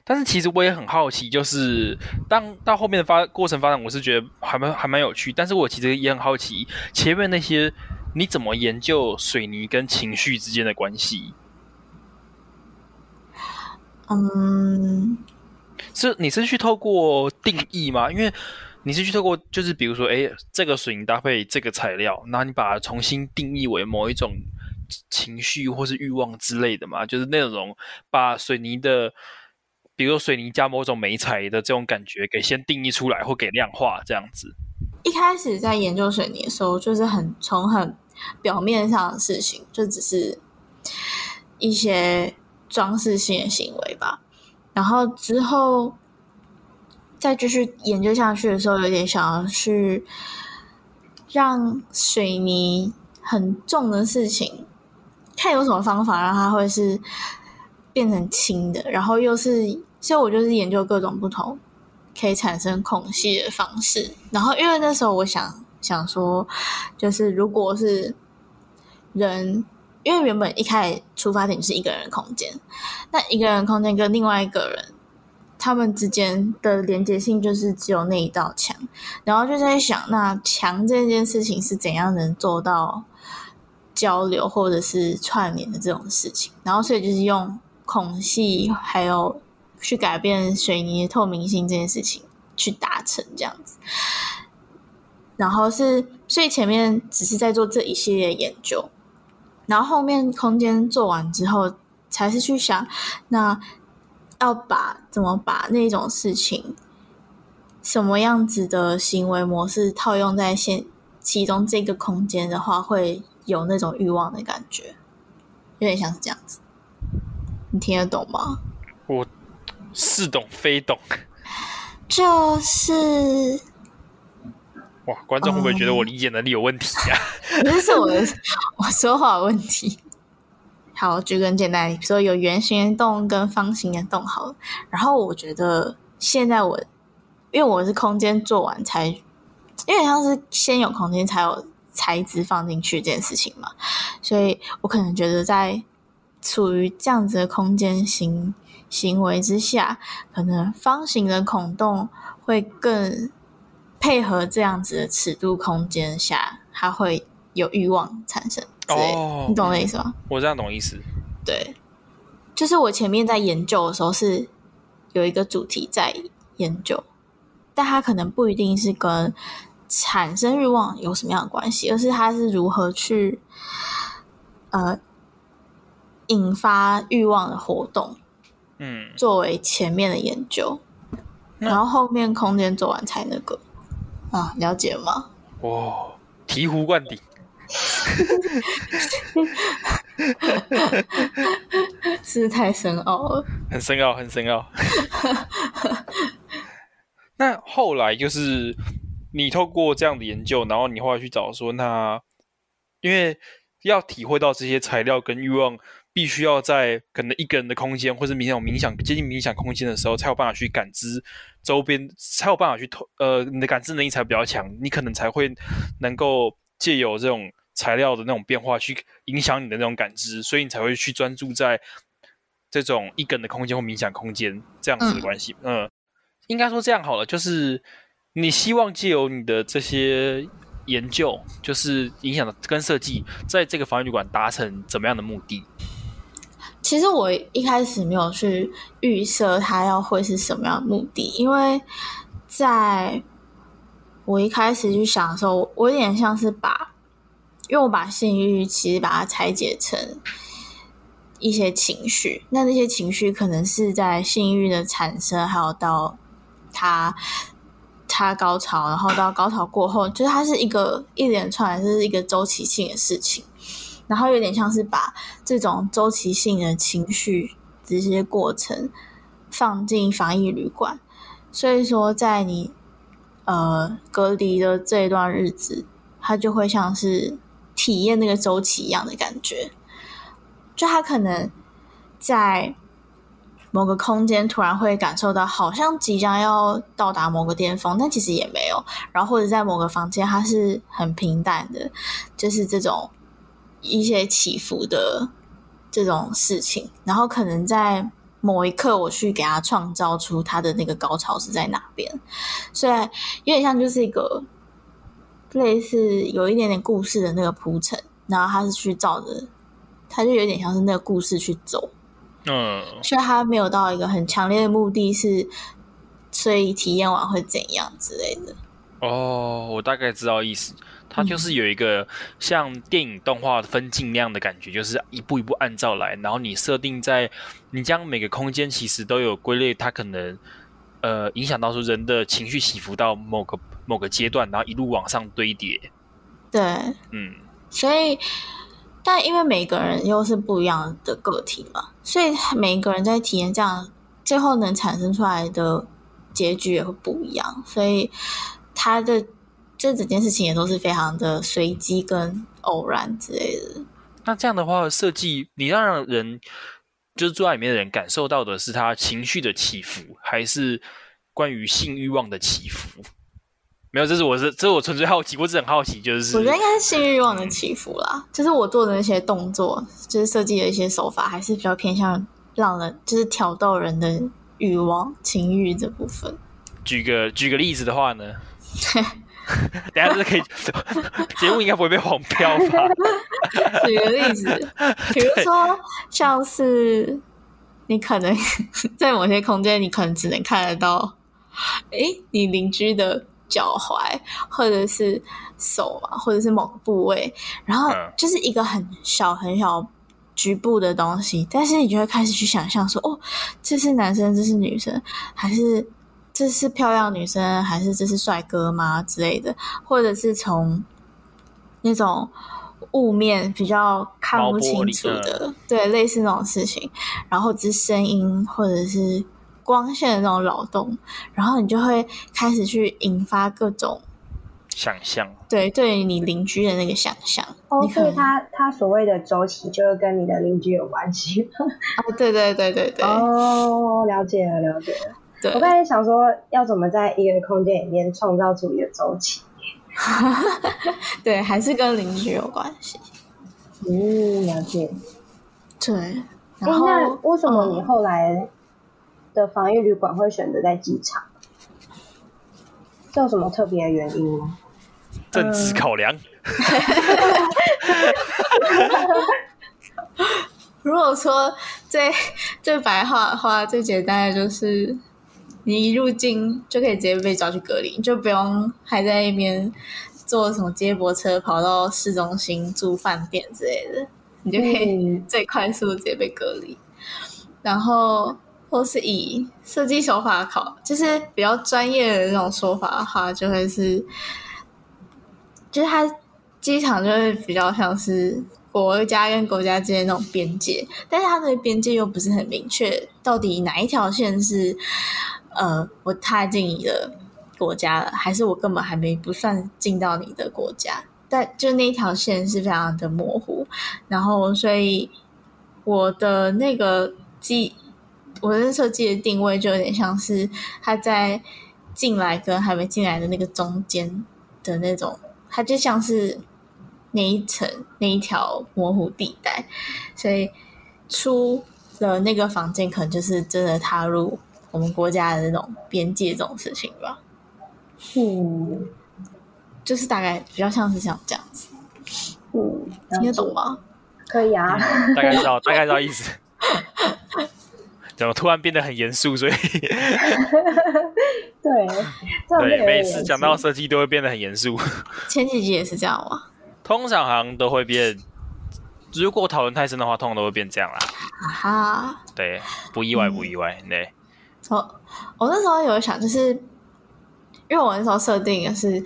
但是其实我也很好奇，就是当到后面的发过程发展，我是觉得还蛮还蛮有趣。但是我其实也很好奇，前面那些你怎么研究水泥跟情绪之间的关系？嗯，是你是去透过定义吗？因为你是去透过，就是比如说，哎，这个水泥搭配这个材料，然后你把它重新定义为某一种情绪或是欲望之类的嘛？就是那种把水泥的，比如说水泥加某种媒材的这种感觉给先定义出来，或给量化这样子。一开始在研究水泥的时候，就是很从很表面上的事情，就只是一些装饰性的行为吧。然后之后。再继续研究下去的时候，有点想要去让水泥很重的事情，看有什么方法让它会是变成轻的，然后又是，所以我就是研究各种不同可以产生空隙的方式。然后因为那时候我想想说，就是如果是人，因为原本一开始出发点是一个人空间，那一个人空间跟另外一个人。他们之间的连接性就是只有那一道墙，然后就在想，那墙这件事情是怎样能做到交流或者是串联的这种事情？然后所以就是用孔隙，还有去改变水泥透明性这件事情去达成这样子。然后是，所以前面只是在做这一系列研究，然后后面空间做完之后，才是去想那。要把怎么把那种事情，什么样子的行为模式套用在现其中这个空间的话，会有那种欲望的感觉，有点像是这样子。你听得懂吗？我似懂非懂。就是哇，观众会不会觉得我理解能力有问题啊？不是我的 我说话有问题。好，举个简单，比如说有圆形的洞跟方形的洞，好了。然后我觉得现在我，因为我是空间做完才，因为像是先有空间才有材质放进去这件事情嘛，所以我可能觉得在处于这样子的空间行行为之下，可能方形的孔洞会更配合这样子的尺度空间下，它会有欲望产生。哦，你懂我的意思吗？我这样懂意思。对，就是我前面在研究的时候是有一个主题在研究，但它可能不一定是跟产生欲望有什么样的关系，而是它是如何去呃引发欲望的活动。嗯，作为前面的研究，然后后面空间做完才那个啊，了解吗？哦，醍醐灌顶。是太深奥了，很深奥，很深奥。那后来就是你透过这样的研究，然后你后来去找说，那因为要体会到这些材料跟欲望，必须要在可能一个人的空间，或者冥想冥想接近冥想空间的时候，才有办法去感知周边，才有办法去透呃，你的感知能力才比较强，你可能才会能够借由这种。材料的那种变化去影响你的那种感知，所以你才会去专注在这种一根的空间或冥想空间这样子的关系。嗯，嗯，应该说这样好了，就是你希望借由你的这些研究，就是影响的跟设计，在这个防疫旅馆达成怎么样的目的？其实我一开始没有去预设它要会是什么样的目的，因为在我一开始去想的时候，我有点像是把，因为我把性欲其实把它拆解成一些情绪，那那些情绪可能是在性欲的产生，还有到它它高潮，然后到高潮过后，就是它是一个一连串，是一个周期性的事情。然后有点像是把这种周期性的情绪这些过程放进防疫旅馆，所以说在你呃隔离的这一段日子，它就会像是体验那个周期一样的感觉。就他可能在某个空间突然会感受到好像即将要到达某个巅峰，但其实也没有。然后或者在某个房间，它是很平淡的，就是这种。一些起伏的这种事情，然后可能在某一刻，我去给他创造出他的那个高潮是在哪边，所以有点像就是一个类似有一点点故事的那个铺陈，然后他是去照着，他就有点像是那个故事去走，嗯，所以他没有到一个很强烈的目的是，所以体验完会怎样之类的。哦，我大概知道意思。它就是有一个像电影动画分镜那样的感觉，就是一步一步按照来，然后你设定在你将每个空间其实都有归类，它可能呃影响到说人的情绪起伏到某个某个阶段，然后一路往上堆叠。对，嗯，所以但因为每个人又是不一样的个体嘛，所以每一个人在体验这样最后能产生出来的结局也会不一样，所以他的。这整件事情也都是非常的随机跟偶然之类的。那这样的话，设计你让人就是坐在里面的人感受到的是他情绪的起伏，还是关于性欲望的起伏？没有，这是我是这是我纯粹好奇，我只很好奇，就是我觉得应该是性欲望的起伏啦。就是我做的那些动作，就是设计的一些手法，还是比较偏向让人就是挑逗人的欲望、情欲这部分。举个举个例子的话呢？等下是可以，节目应该不会被黄标吧？举个例子，比如说像是你可能在某些空间，你可能只能看得到，哎，你邻居的脚踝，或者是手嘛，或者是某个部位，然后就是一个很小很小局部的东西，但是你就会开始去想象说，哦，这是男生，这是女生，还是？这是漂亮女生还是这是帅哥吗？之类的，或者是从那种雾面比较看不清楚的，对，类似那种事情，然后只是声音或者是光线的那种扰动，然后你就会开始去引发各种想象，对，对于你邻居的那个想象。哦，所以他他所谓的周期就是跟你的邻居有关系。哦，对对对对对。哦，了解了，了解了。我刚才想说，要怎么在一个空间里面创造出一个周期？对，还是跟邻居有关系。嗯，了解。对。然后，那为什么你后来的防疫旅馆会选择在机场？这有什么特别的原因吗？政治考量。如果说最最白话的话，最简单的就是。你一入境就可以直接被抓去隔离，就不用还在那边坐什么接驳车跑到市中心住饭店之类的，你就可以最快速的直接被隔离。然后或是以设计手法考，就是比较专业的那种说法的话，就会是，就是它机场就会比较像是国家跟国家之间那种边界，但是它的边界又不是很明确，到底哪一条线是？呃，我踏进你的国家了，还是我根本还没不算进到你的国家？但就那一条线是非常的模糊，然后所以我的那个机，我的设计的定位就有点像是他在进来跟还没进来的那个中间的那种，它就像是那一层那一条模糊地带，所以出了那个房间，可能就是真的踏入我们国家的那种边界这种事情吧。嗯，就是大概比较像是像这样子。嗯，听得懂吗？可以啊，大概知道，大概知道意思。怎么突然变得很严肃？所以 对，对，每次讲到设计都会变得很严肃。前几集也是这样吗？通常好像都会变，如果讨论太深的话，通常都会变这样啦。啊哈，对，不意外，不意外。嗯、对，我我那时候有想，就是因为我那时候设定的是，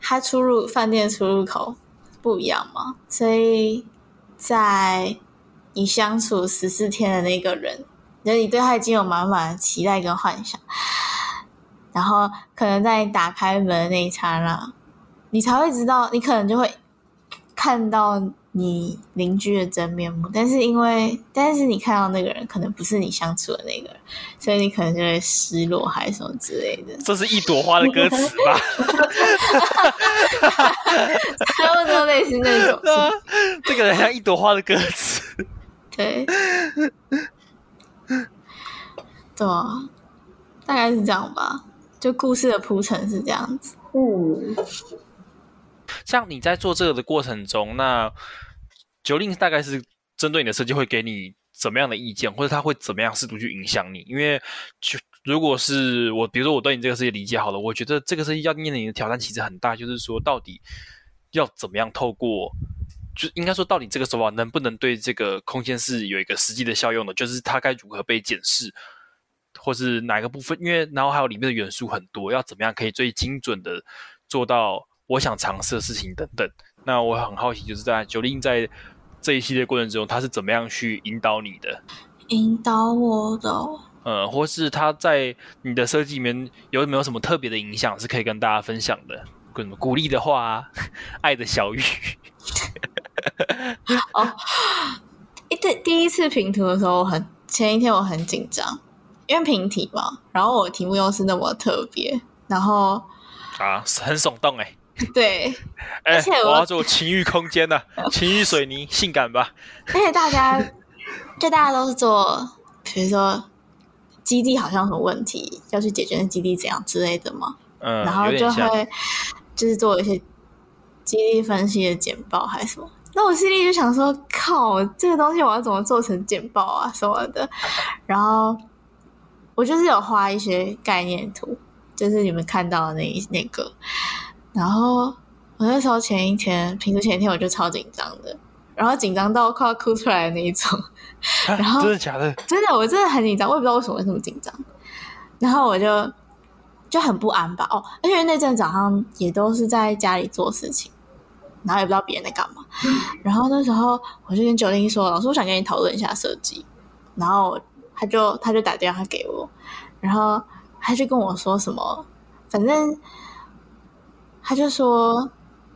他出入饭店出入口不一样嘛，所以在你相处十四天的那个人。觉得你对他已经有满满的期待跟幻想，然后可能在打开门的那一刹那，你才会知道，你可能就会看到你邻居的真面目。但是因为，但是你看到那个人可能不是你相处的那个人，所以你可能就会失落还是什么之类的。这是一朵花的歌词吧？差不多类似那种。这个人像一朵花的歌词。对。对啊，大概是这样吧。就故事的铺陈是这样子。嗯，像你在做这个的过程中，那 Jolin 大概是针对你的设计会给你怎么样的意见，或者他会怎么样试图去影响你？因为就如果是我，比如说我对你这个设计理解好了，我觉得这个设计要面临的挑战其实很大，就是说到底要怎么样透过。就应该说，到底这个手法能不能对这个空间是有一个实际的效用的？就是它该如何被检视，或是哪个部分？因为然后还有里面的元素很多，要怎么样可以最精准的做到我想尝试的事情等等。那我很好奇，就是在 Jolin 在这一系列过程中，他是怎么样去引导你的？引导我的，呃，或是他在你的设计里面有没有什么特别的影响，是可以跟大家分享的？什么鼓励的话啊，爱的小雨。哦，第第一次平图的时候，很前一天我很紧张，因为平题嘛，然后我题目又是那么特别，然后啊，很耸动哎，对，而且我，我要做情欲空间的、啊、情欲水泥，性感吧？而且大家 就大家都是做，比如说基地好像有什么问题要去解决，那基地怎样之类的嘛，嗯，然后就会就是做一些基地分析的简报还是什么。那我心里就想说，靠，这个东西我要怎么做成简报啊什么的？然后我就是有画一些概念图，就是你们看到的那那个。然后我那时候前一天，平时前一天我就超紧张的，然后紧张到快要哭出来的那一种。然后真的假的？真的，我真的很紧张，我也不知道为什么会那么紧张。然后我就就很不安吧。哦，而且那阵早上也都是在家里做事情。然后也不知道别人在干嘛，然后那时候我就跟 Jolin 说：“老师，我想跟你讨论一下设计。”然后他就他就打电话给我，然后他就跟我说什么，反正他就说：“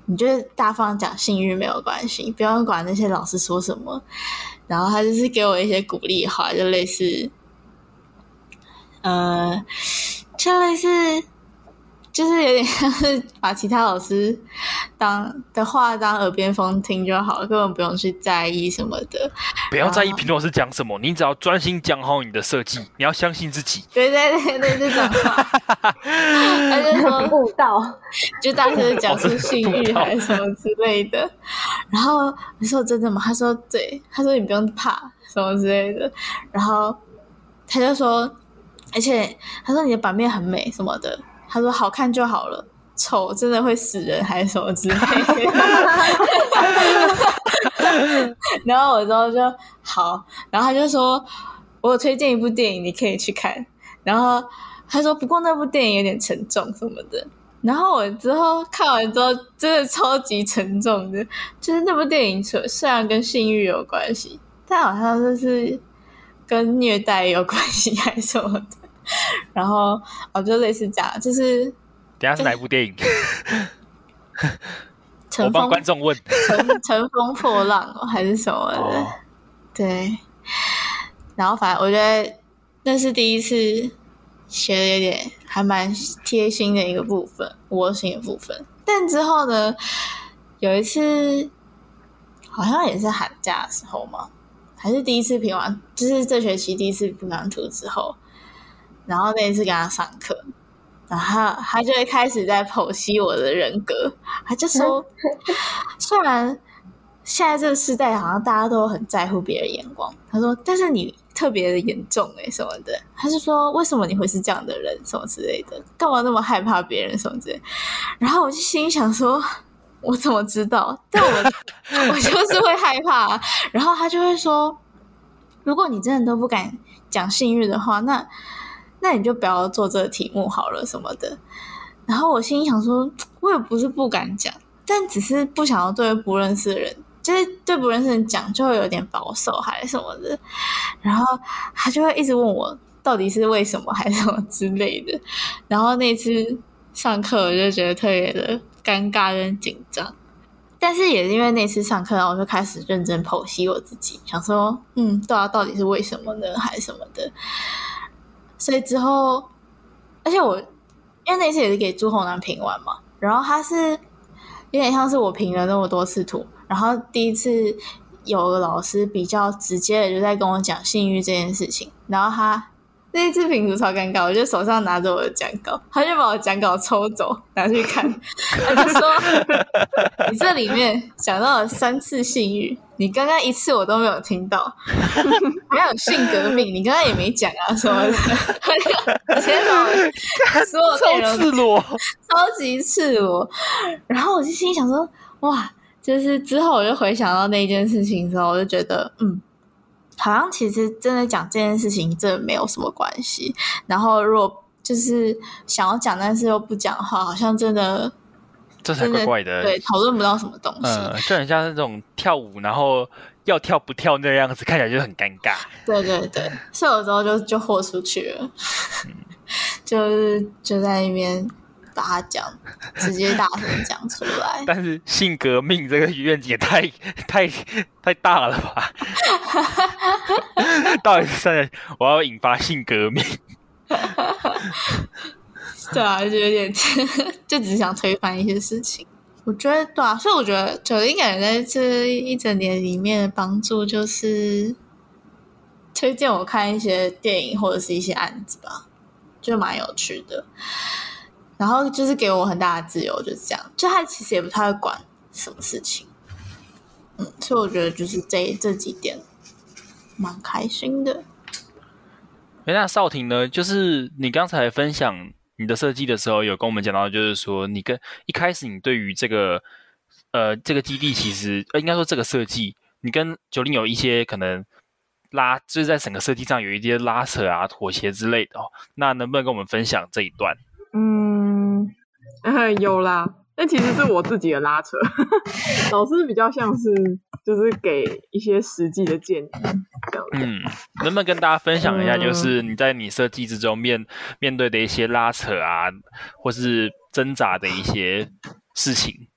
你就大方讲性欲没有关系，不用管那些老师说什么。”然后他就是给我一些鼓励话，就类似，呃，就类似。就是有点像是把其他老师当的话当耳边风听就好了，根本不用去在意什么的。不要在意评论老师讲什么，你只要专心讲好你的设计。你要相信自己。对对对对，这种话。他就说悟道，就大声讲出性欲还是什么之类的。然后你说真的吗？他说对。他说你不用怕什么之类的。然后他就说，而且他说你的版面很美什么的。他说：“好看就好了，丑真的会死人还是什么之类的。”然后我之后就好，然后他就说：“我有推荐一部电影，你可以去看。”然后他说：“不过那部电影有点沉重什么的。”然后我之后看完之后，真的超级沉重的，就是那部电影虽虽然跟性欲有关系，但好像就是跟虐待有关系还是什么的。然后哦，就类似这样，就是等下是哪一部电影？乘风我帮观众问，乘乘风破浪还是什么的？哦、对。然后反正我觉得那是第一次学的，有点还蛮贴心的一个部分，窝心的部分。但之后呢，有一次好像也是寒假的时候嘛，还是第一次评完，就是这学期第一次评完图之后，然后那一次给他上课，然后他就会开始在剖析我的人格，他就说，虽然现在这个时代好像大家都很在乎别人眼光，他说，但是你。特别的严重哎，什么的？他就说，为什么你会是这样的人，什么之类的？干嘛那么害怕别人什么之类的？然后我就心想说，我怎么知道？但我 我就是会害怕。然后他就会说，如果你真的都不敢讲性欲的话，那那你就不要做这个题目好了，什么的。然后我心里想说，我也不是不敢讲，但只是不想要对不认识的人。就是对不认识人讲就会有点保守还是什么的，然后他就会一直问我到底是为什么还是什么之类的，然后那次上课我就觉得特别的尴尬跟紧张，但是也因为那次上课，然后我就开始认真剖析我自己，想说嗯，对啊，到底是为什么呢，还是什么的，所以之后，而且我因为那次也是给朱红南评完嘛，然后他是有点像是我评了那么多次图。然后第一次有个老师比较直接的就在跟我讲性欲这件事情，然后他那一次评图超尴尬，我就手上拿着我的讲稿，他就把我讲稿抽走拿去看，他就说：“ 你这里面讲到了三次性欲，你刚刚一次我都没有听到，还有性革命，你刚刚也没讲啊什么的，直接把我所有超赤 裸，超级赤裸。”然后我就心里想说：“哇。”就是之后我就回想到那件事情之后，我就觉得，嗯，好像其实真的讲这件事情真的没有什么关系。然后如果就是想要讲，但是又不讲的话，好像真的这才怪怪的，对，讨论不到什么东西。嗯，就很像那种跳舞，然后要跳不跳那样子，看起来就很尴尬。对 对对，所以有时候就就豁出去了，嗯、就是就在那边。把它讲，直接大声讲出来。但是性革命这个愿景也太太太大了吧？到底是在我要引发性革命？对啊，就有点，就只想推翻一些事情。我觉得对啊，所以我觉得九零感觉在这一整年里面的帮助，就是推荐我看一些电影或者是一些案子吧，就蛮有趣的。然后就是给我很大的自由，就是这样。就他其实也不太会管什么事情，嗯，所以我觉得就是这这几点蛮开心的。哎，那少廷呢？就是你刚才分享你的设计的时候，有跟我们讲到，就是说你跟一开始你对于这个呃这个基地，其实呃应该说这个设计，你跟九零有一些可能拉，就是在整个设计上有一些拉扯啊、妥协之类的哦。那能不能跟我们分享这一段？嗯，有啦，但其实是我自己的拉扯，老师比较像是就是给一些实际的建议这样。嗯，能不能跟大家分享一下，就是你在你设计之中面面对的一些拉扯啊，或是挣扎的一些事情？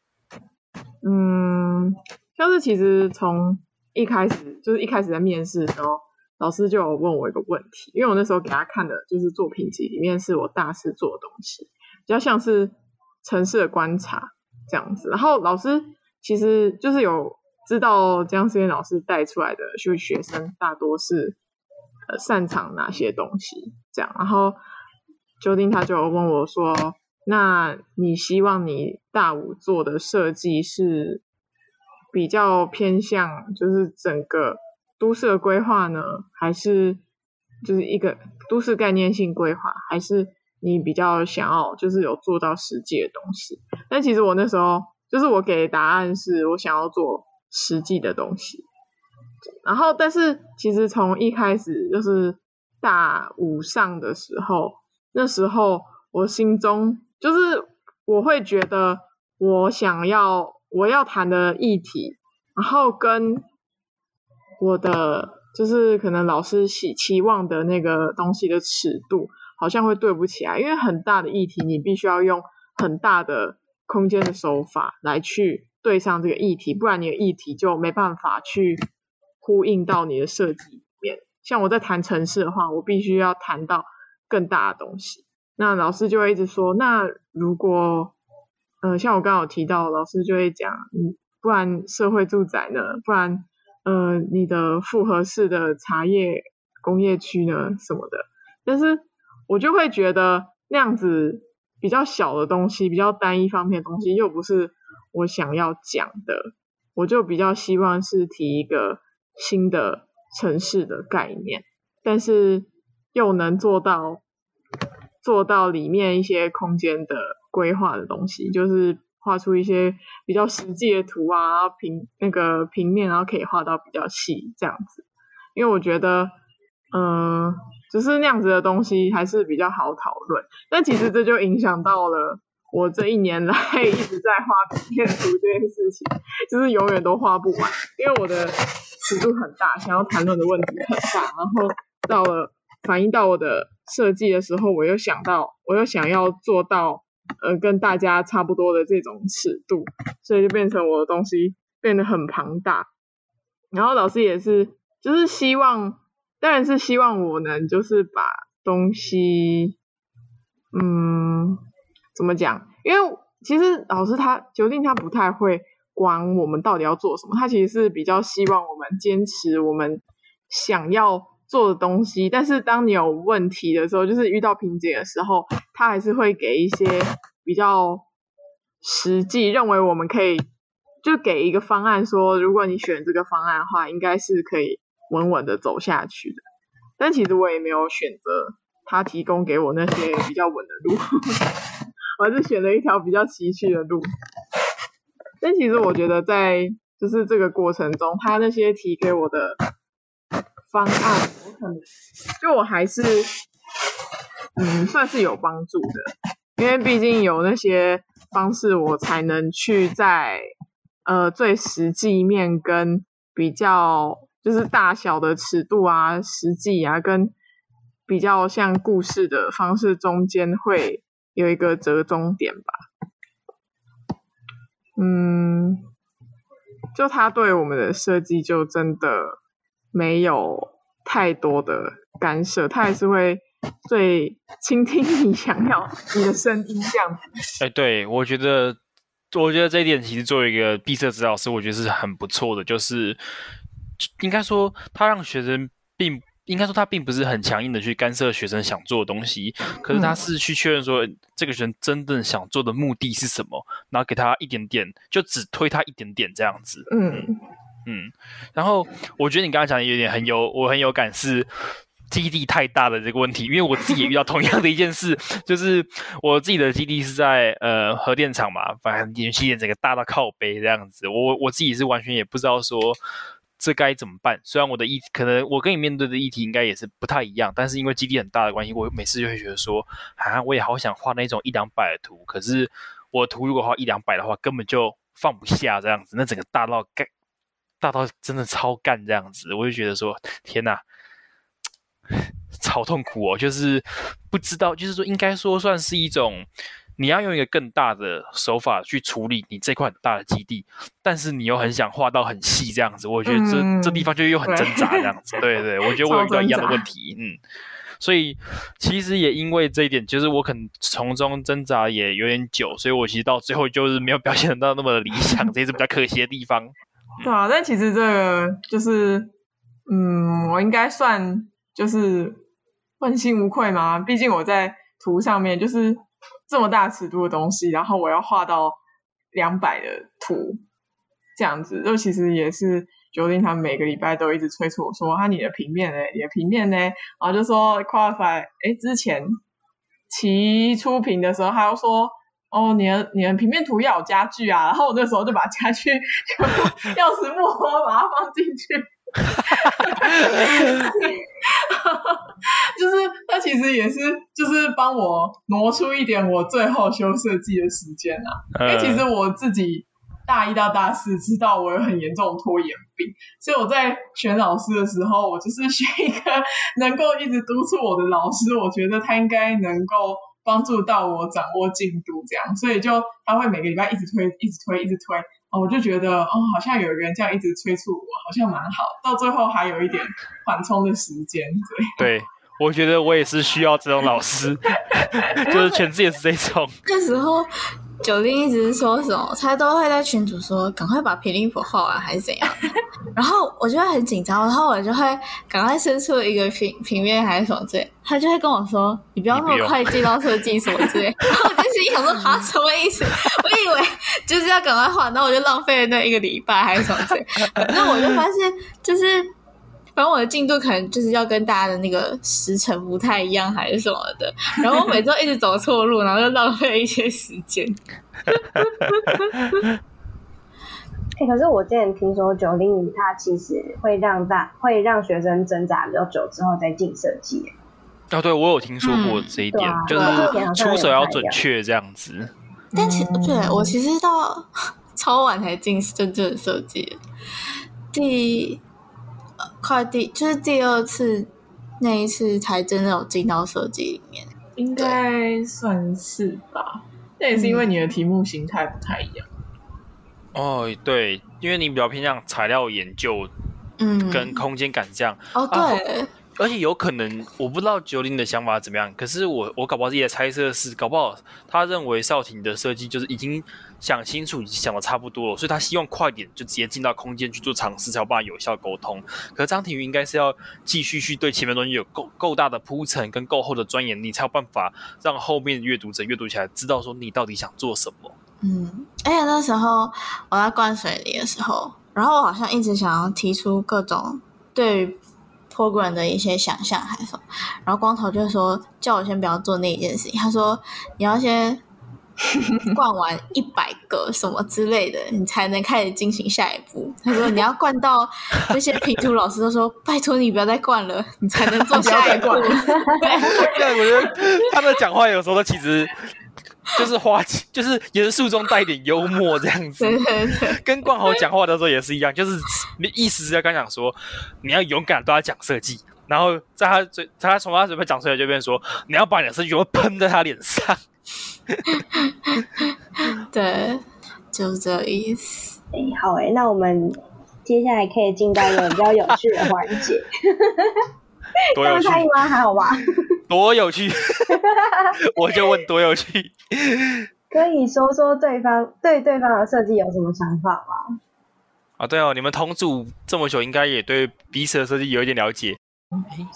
嗯，像是其实从一开始就是一开始在面试的时候。老师就有问我一个问题，因为我那时候给他看的就是作品集里面是我大四做的东西，比较像是城市的观察这样子。然后老师其实就是有知道江思燕老师带出来的学学生大多是呃擅长哪些东西这样。然后究竟他就问我说：“那你希望你大五做的设计是比较偏向就是整个？”都市的规划呢，还是就是一个都市概念性规划，还是你比较想要就是有做到实际的东西？但其实我那时候就是我给的答案是我想要做实际的东西。然后，但是其实从一开始就是大五上的时候，那时候我心中就是我会觉得我想要我要谈的议题，然后跟。我的就是可能老师期期望的那个东西的尺度好像会对不起来，因为很大的议题，你必须要用很大的空间的手法来去对上这个议题，不然你的议题就没办法去呼应到你的设计里面。像我在谈城市的话，我必须要谈到更大的东西。那老师就会一直说，那如果呃，像我刚刚有提到，老师就会讲，嗯，不然社会住宅呢？不然，呃，你的复合式的茶叶工业区呢？什么的？但是我就会觉得那样子比较小的东西，比较单一方面的东西，又不是我想要讲的。我就比较希望是提一个新的城市的概念，但是又能做到做到里面一些空间的规划的东西，就是画出一些比较实际的图啊，平那个平面，然后可以画到比较细这样子。因为我觉得，嗯、就是那样子的东西还是比较好讨论。但其实这就影响到了。我这一年来一直在画平面图这件事情，就是永远都画不完，因为我的尺度很大，想要谈论的问题很大，然后到了反映到我的设计的时候，我又想到，我又想要做到，呃，跟大家差不多的这种尺度，所以就变成我的东西变得很庞大。然后老师也是，就是希望，当然是希望我能就是把东西，嗯。怎么讲？因为其实老师他决定他不太会管我们到底要做什么，他其实是比较希望我们坚持我们想要做的东西。但是当你有问题的时候，就是遇到瓶颈的时候，他还是会给一些比较实际，认为我们可以就给一个方案，说如果你选这个方案的话，应该是可以稳稳的走下去的。但其实我也没有选择他提供给我那些比较稳的路。我还是选了一条比较崎岖的路，但其实我觉得在就是这个过程中，他那些提给我的方案，我可能就我还是嗯算是有帮助的，因为毕竟有那些方式，我才能去在呃最实际面跟比较就是大小的尺度啊、实际啊，跟比较像故事的方式中间会。有一个折中点吧，嗯，就他对我们的设计就真的没有太多的干涉，他还是会最倾听你想要你的声音这样子。哎，对，我觉得，我觉得这一点其实作为一个闭塞指导师，我觉得是很不错的，就是应该说他让学生并。应该说他并不是很强硬的去干涉学生想做的东西，可是他是去确认说这个学生真正想做的目的是什么，然后给他一点点，就只推他一点点这样子。嗯嗯。然后我觉得你刚刚讲的有点很有，我很有感是基地太大的这个问题，因为我自己也遇到同样的一件事，就是我自己的基地是在呃核电厂嘛，反正连续点整个大到靠背这样子，我我自己是完全也不知道说。这该怎么办？虽然我的议可能我跟你面对的议题应该也是不太一样，但是因为基地很大的关系，我每次就会觉得说，啊，我也好想画那种一两百的图，可是我图如果画一两百的话，根本就放不下这样子，那整个大到干，大到真的超干这样子，我就觉得说，天哪，超痛苦哦，就是不知道，就是说应该说算是一种。你要用一个更大的手法去处理你这块很大的基地，但是你又很想画到很细这样子，我觉得这、嗯、这地方就又很挣扎这样子。对对，我觉得我有遇到一样的问题，嗯，所以其实也因为这一点，就是我可能从中挣扎也有点久，所以我其实到最后就是没有表现到那么的理想，这也是比较可惜的地方。对啊，但其实这个就是，嗯，我应该算就是问心无愧嘛，毕竟我在图上面就是。这么大尺度的东西，然后我要画到两百的图，这样子，就其实也是决定他每个礼拜都一直催促我说：“啊，你的平面呢？你的平面呢？”然后就说 qualify，哎，之前期初评的时候，他又说：“哦，你的你的平面图要有家具啊。”然后我那时候就把家具 就钥匙木盒把它放进去。就是他其实也是，就是帮我挪出一点我最后修设计的时间啊。因为其实我自己大一到大四知道我有很严重的拖延病，所以我在选老师的时候，我就是选一个 能够一直督促我的老师，我觉得他应该能够帮助到我掌握进度这样，所以就他会每个礼拜一直推，一直推，一直推。哦，我就觉得哦，好像有人这样一直催促我，好像蛮好。到最后还有一点缓冲的时间，对。对，我觉得我也是需要这种老师，就是全职也是这种。那时候九令一直说什么，他都会在群主说赶快把平林谱画完还是怎样，然后我就会很紧张，然后我就会赶快伸出一个平平面还是什么之类，他就会跟我说你不要那么快进到设计什么之类，然后我就心想说啊什么意思？我以为 就是要赶快画，然后我就浪费了那一个礼拜还是什么之类，反正我就发现就是。反正我的进度可能就是要跟大家的那个时程不太一样，还是什么的。然后我每次都一直走错路，然后就浪费了一些时间。哎、欸，可是我之前听说九零五它其实会让大会让学生挣扎比较久之后再进设计。哦，对，我有听说过这一点，嗯啊、就是出手要准确这样子。但其实对我其实到 超晚才进真正的设计，第。快第就是第二次那一次才真的有进到设计里面，应该算是吧。那也是因为你的题目形态不太一样。哦，对，因为你比较偏向材料研究，嗯，跟空间感这样。哦，对。啊而且有可能，我不知道九零的想法怎么样。可是我我搞不好自己的猜测是，搞不好他认为少廷的设计就是已经想清楚，已经想的差不多了，所以他希望快点就直接进到空间去做尝试，才有办法有效沟通。可张庭瑜应该是要继续去对前面东西有够够大的铺陈跟够厚的钻研，你才有办法让后面阅读者阅读起来知道说你到底想做什么。嗯，而且那时候我在灌水里的时候，然后我好像一直想要提出各种对。Program 的一些想象还是什么，然后光头就说叫我先不要做那一件事情，他说你要先 灌完一百个什么之类的，你才能开始进行下一步。他说你要灌到那些评图老师都说拜托你不要再灌了，你才能做下一步。对，我觉得他的讲话有时候其实。就是花钱，就是严肃中带一点幽默这样子。跟冠豪讲话的时候也是一样，就是你意思是在刚讲说，你要勇敢对他讲设计，然后在他嘴，他从他嘴边讲出来就变说，你要把你的设计全部喷在他脸上。对，就是这个意思。哎、欸，好哎、欸，那我们接下来可以进到一个比较有趣的环节。多有趣吗？还好吧。多有趣，我就问多有趣。可以说说对方对对方的设计有什么想法吗？啊，对哦，你们同组这么久，应该也对彼此的设计有一点了解。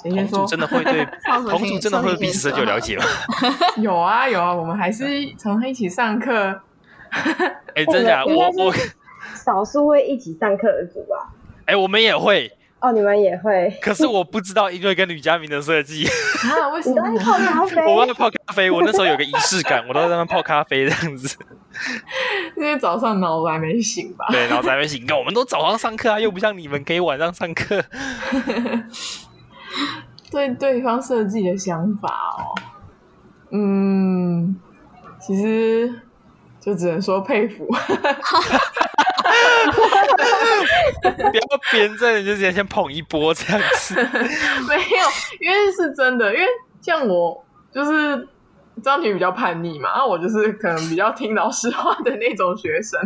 同组真的会对同组真的会对彼此设计有了解吗？有啊有啊，我们还是常常一起上课。哎，真的假的？我我少数会一起上课的组吧。哎，我们也会。哦，你们也会？可是我不知道因为跟吕佳明的设计啊，为什么？你在泡咖啡？我在泡咖啡，我那时候有个仪式感，我都在那边泡咖啡这样子。因为早上脑子还没醒吧？对，脑子还没醒。我们都早上上课啊，又不像你们可以晚上上课。对对方设计的想法哦，嗯，其实就只能说佩服。不要编这，你就直接先捧一波这样子。没有，因为是真的，因为像我就是张婷比较叛逆嘛，那我就是可能比较听老师话的那种学生。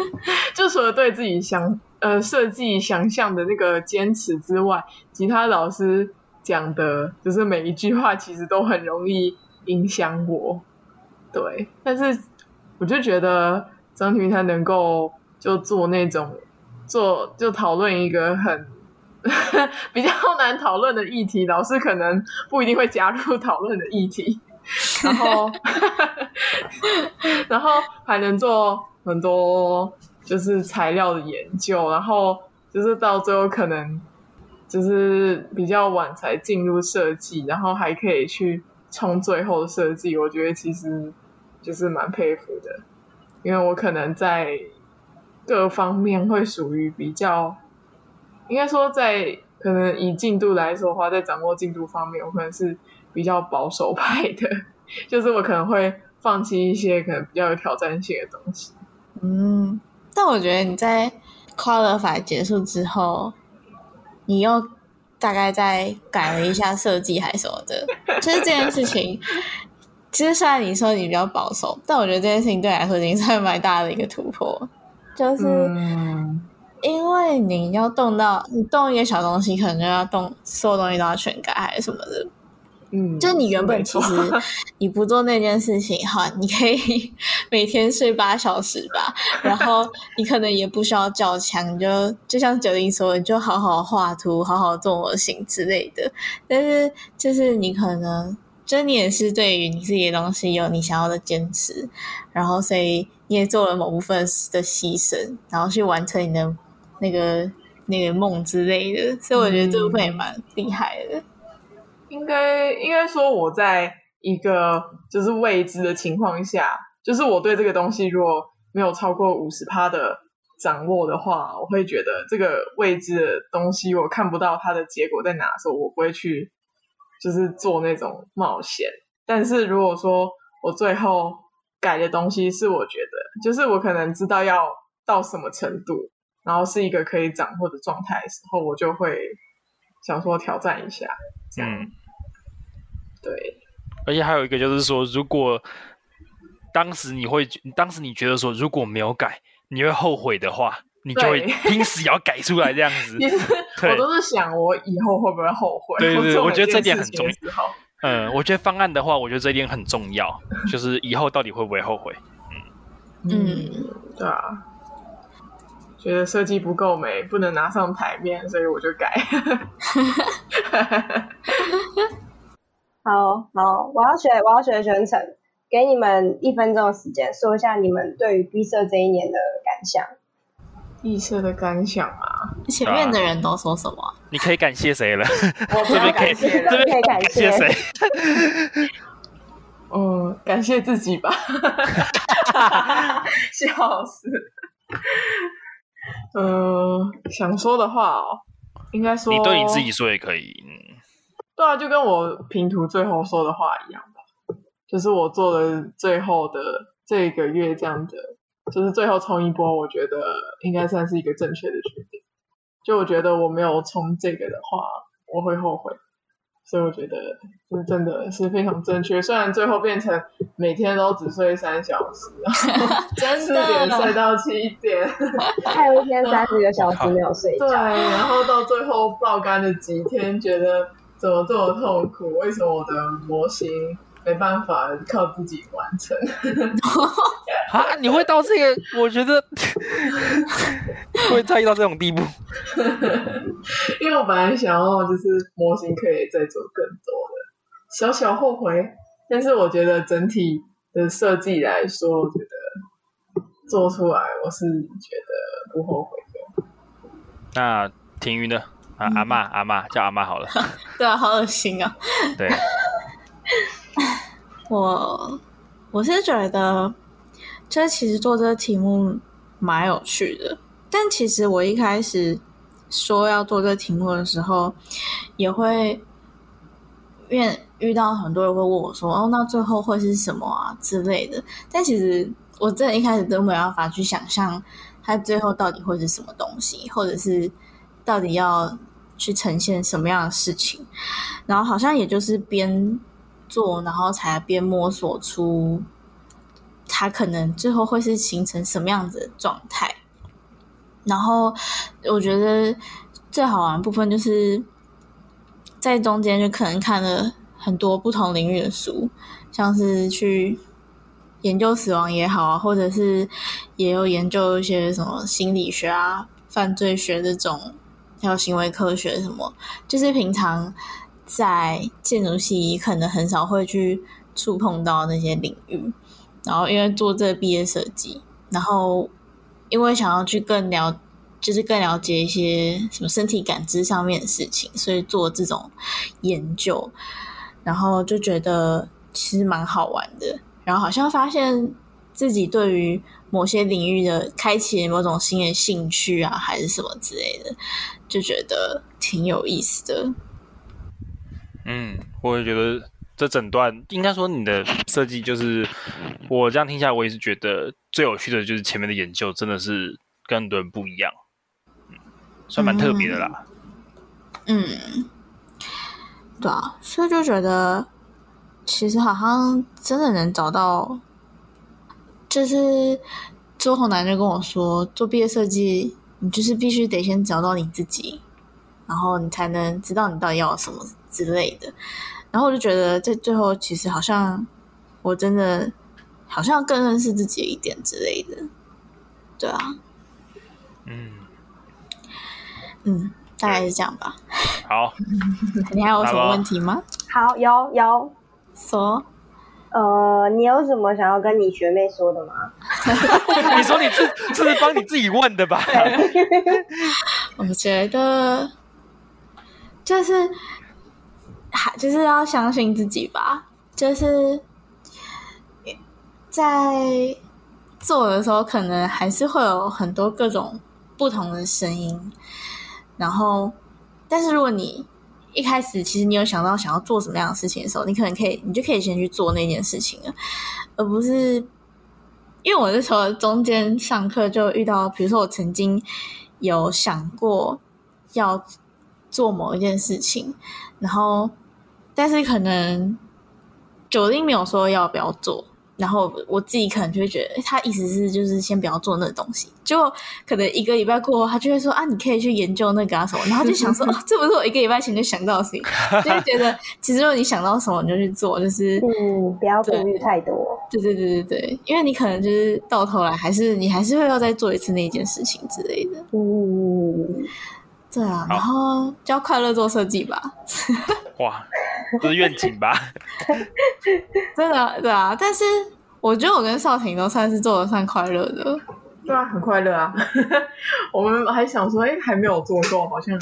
就除了对自己想呃设计想象的那个坚持之外，其他老师讲的，就是每一句话其实都很容易影响我。对，但是我就觉得张婷她能够。就做那种，做就讨论一个很 比较难讨论的议题，老师可能不一定会加入讨论的议题，然后 然后还能做很多就是材料的研究，然后就是到最后可能就是比较晚才进入设计，然后还可以去冲最后的设计，我觉得其实就是蛮佩服的，因为我可能在。各方面会属于比较，应该说在可能以进度来说的话，在掌握进度方面，我可能是比较保守派的，就是我可能会放弃一些可能比较有挑战性的东西。嗯，但我觉得你在 Qualify 结束之后，你又大概再改了一下设计还是什么的，就是这件事情，其实虽然你说你比较保守，但我觉得这件事情对你来说已经算蛮大的一个突破。就是因为你要动到你动一个小东西，可能就要动所有东西都要全改还是什么的。嗯，就你原本其实你不做那件事情哈，你可以 每天睡八小时吧，然后你可能也不需要较强，你就就像九零说，你就好好画图，好好做模型之类的。但是就是你可能，就你也是对于你自己的东西有你想要的坚持，然后所以你也做了某部分的牺牲，然后去完成你的那个那个梦之类的。所以我觉得这部分也蛮厉害的。应该应该说，我在一个就是未知的情况下，就是我对这个东西如果没有超过五十趴的掌握的话，我会觉得这个未知的东西我看不到它的结果在哪的时候，我不会去就是做那种冒险。但是如果说我最后改的东西是我觉得，就是我可能知道要到什么程度，然后是一个可以掌握的状态的时候，我就会想说挑战一下，这样。嗯对，而且还有一个就是说，如果当时你会，当时你觉得说如果没有改，你会后悔的话，你就会拼死也要改出来这样子。其实我都是想，我以后会不会后悔？对对对，我觉得这点很重要。嗯，我觉得方案的话，我觉得这一点很重要，就是以后到底会不会后悔？嗯嗯，对啊，觉得设计不够美，不能拿上台面，所以我就改。好好，我要学，我要学全程，给你们一分钟的时间，说一下你们对于毕设这一年的感想。毕设的感想啊，前面的人都说什么？啊、你可以感谢谁了？我这边可以，这边可以感谢谁？嗯，感谢自己吧。笑死。嗯、呃，想说的话哦，应该说，你对你自己说也可以。嗯对啊，就跟我平图最后说的话一样吧，就是我做了最后的这个月这样的，就是最后冲一波，我觉得应该算是一个正确的决定。就我觉得我没有冲这个的话，我会后悔，所以我觉得是真的是非常正确。虽然最后变成每天都只睡三小时，真的四点睡到七点，还有一天三十个小时没有睡觉，对，然后到最后爆肝的几天，觉得。怎么这么痛苦？为什么我的模型没办法靠自己完成？啊，你会到这个？我觉得 会在意到这种地步。因为我本来想要就是模型可以再做更多的，小小后悔。但是我觉得整体的设计来说，我觉得做出来我是觉得不后悔的。那婷瑜呢？啊，阿嬷，阿嬷叫阿嬷好了。对啊，好恶心啊。对，我我是觉得，这其实做这个题目蛮有趣的。但其实我一开始说要做这个题目的时候，也会遇遇到很多人会问我说：“哦，那最后会是什么啊之类的？”但其实我真的一开始都没有办法去想象它最后到底会是什么东西，或者是。到底要去呈现什么样的事情？然后好像也就是边做，然后才边摸索出它可能最后会是形成什么样子的状态。然后我觉得最好玩的部分就是在中间就可能看了很多不同领域的书，像是去研究死亡也好啊，或者是也有研究一些什么心理学啊、犯罪学这种。还有行为科学什么，就是平常在建筑系可能很少会去触碰到那些领域。然后因为做这个毕业设计，然后因为想要去更了，就是更了解一些什么身体感知上面的事情，所以做这种研究，然后就觉得其实蛮好玩的。然后好像发现自己对于某些领域的开启某种新的兴趣啊，还是什么之类的。就觉得挺有意思的。嗯，我也觉得这整段应该说你的设计就是，我这样听下来，我也是觉得最有趣的就是前面的研究真的是跟很多人不一样，嗯，算蛮特别的啦。嗯，嗯，对啊，所以就觉得其实好像真的能找到，就是周鸿南就跟我说做毕业设计。你就是必须得先找到你自己，然后你才能知道你到底要什么之类的。然后我就觉得在最后其实好像我真的好像更认识自己一点之类的，对啊，嗯嗯，大概是这样吧。好，你还有什么问题吗？好，有有，说，呃，你有什么想要跟你学妹说的吗？你说你自这是帮你自己问的吧？我觉得就是就是要相信自己吧，就是在做的时候，可能还是会有很多各种不同的声音，然后，但是如果你一开始其实你有想到想要做什么样的事情的时候，你可能可以，你就可以先去做那件事情了，而不是因为我那时候中间上课就遇到，比如说我曾经有想过要做某一件事情，然后但是可能九令没有说要不要做。然后我自己可能就会觉得，他意思是就是先不要做那个东西，就可能一个礼拜过后，他就会说啊，你可以去研究那个啊什么，然后就想说，哦，这不是我一个礼拜前就想到的事情，就会觉得其实如果你想到什么你就去做，就是嗯，不要顾虑太多。对对对对对，因为你可能就是到头来还是你还是会要再做一次那件事情之类的。嗯，对啊，然后教快乐做设计吧。哇。这是愿景吧？真的，对啊，但是我觉得我跟少廷都算是做的算快乐的，对啊，很快乐啊。我们还想说，哎、欸，还没有做够，好像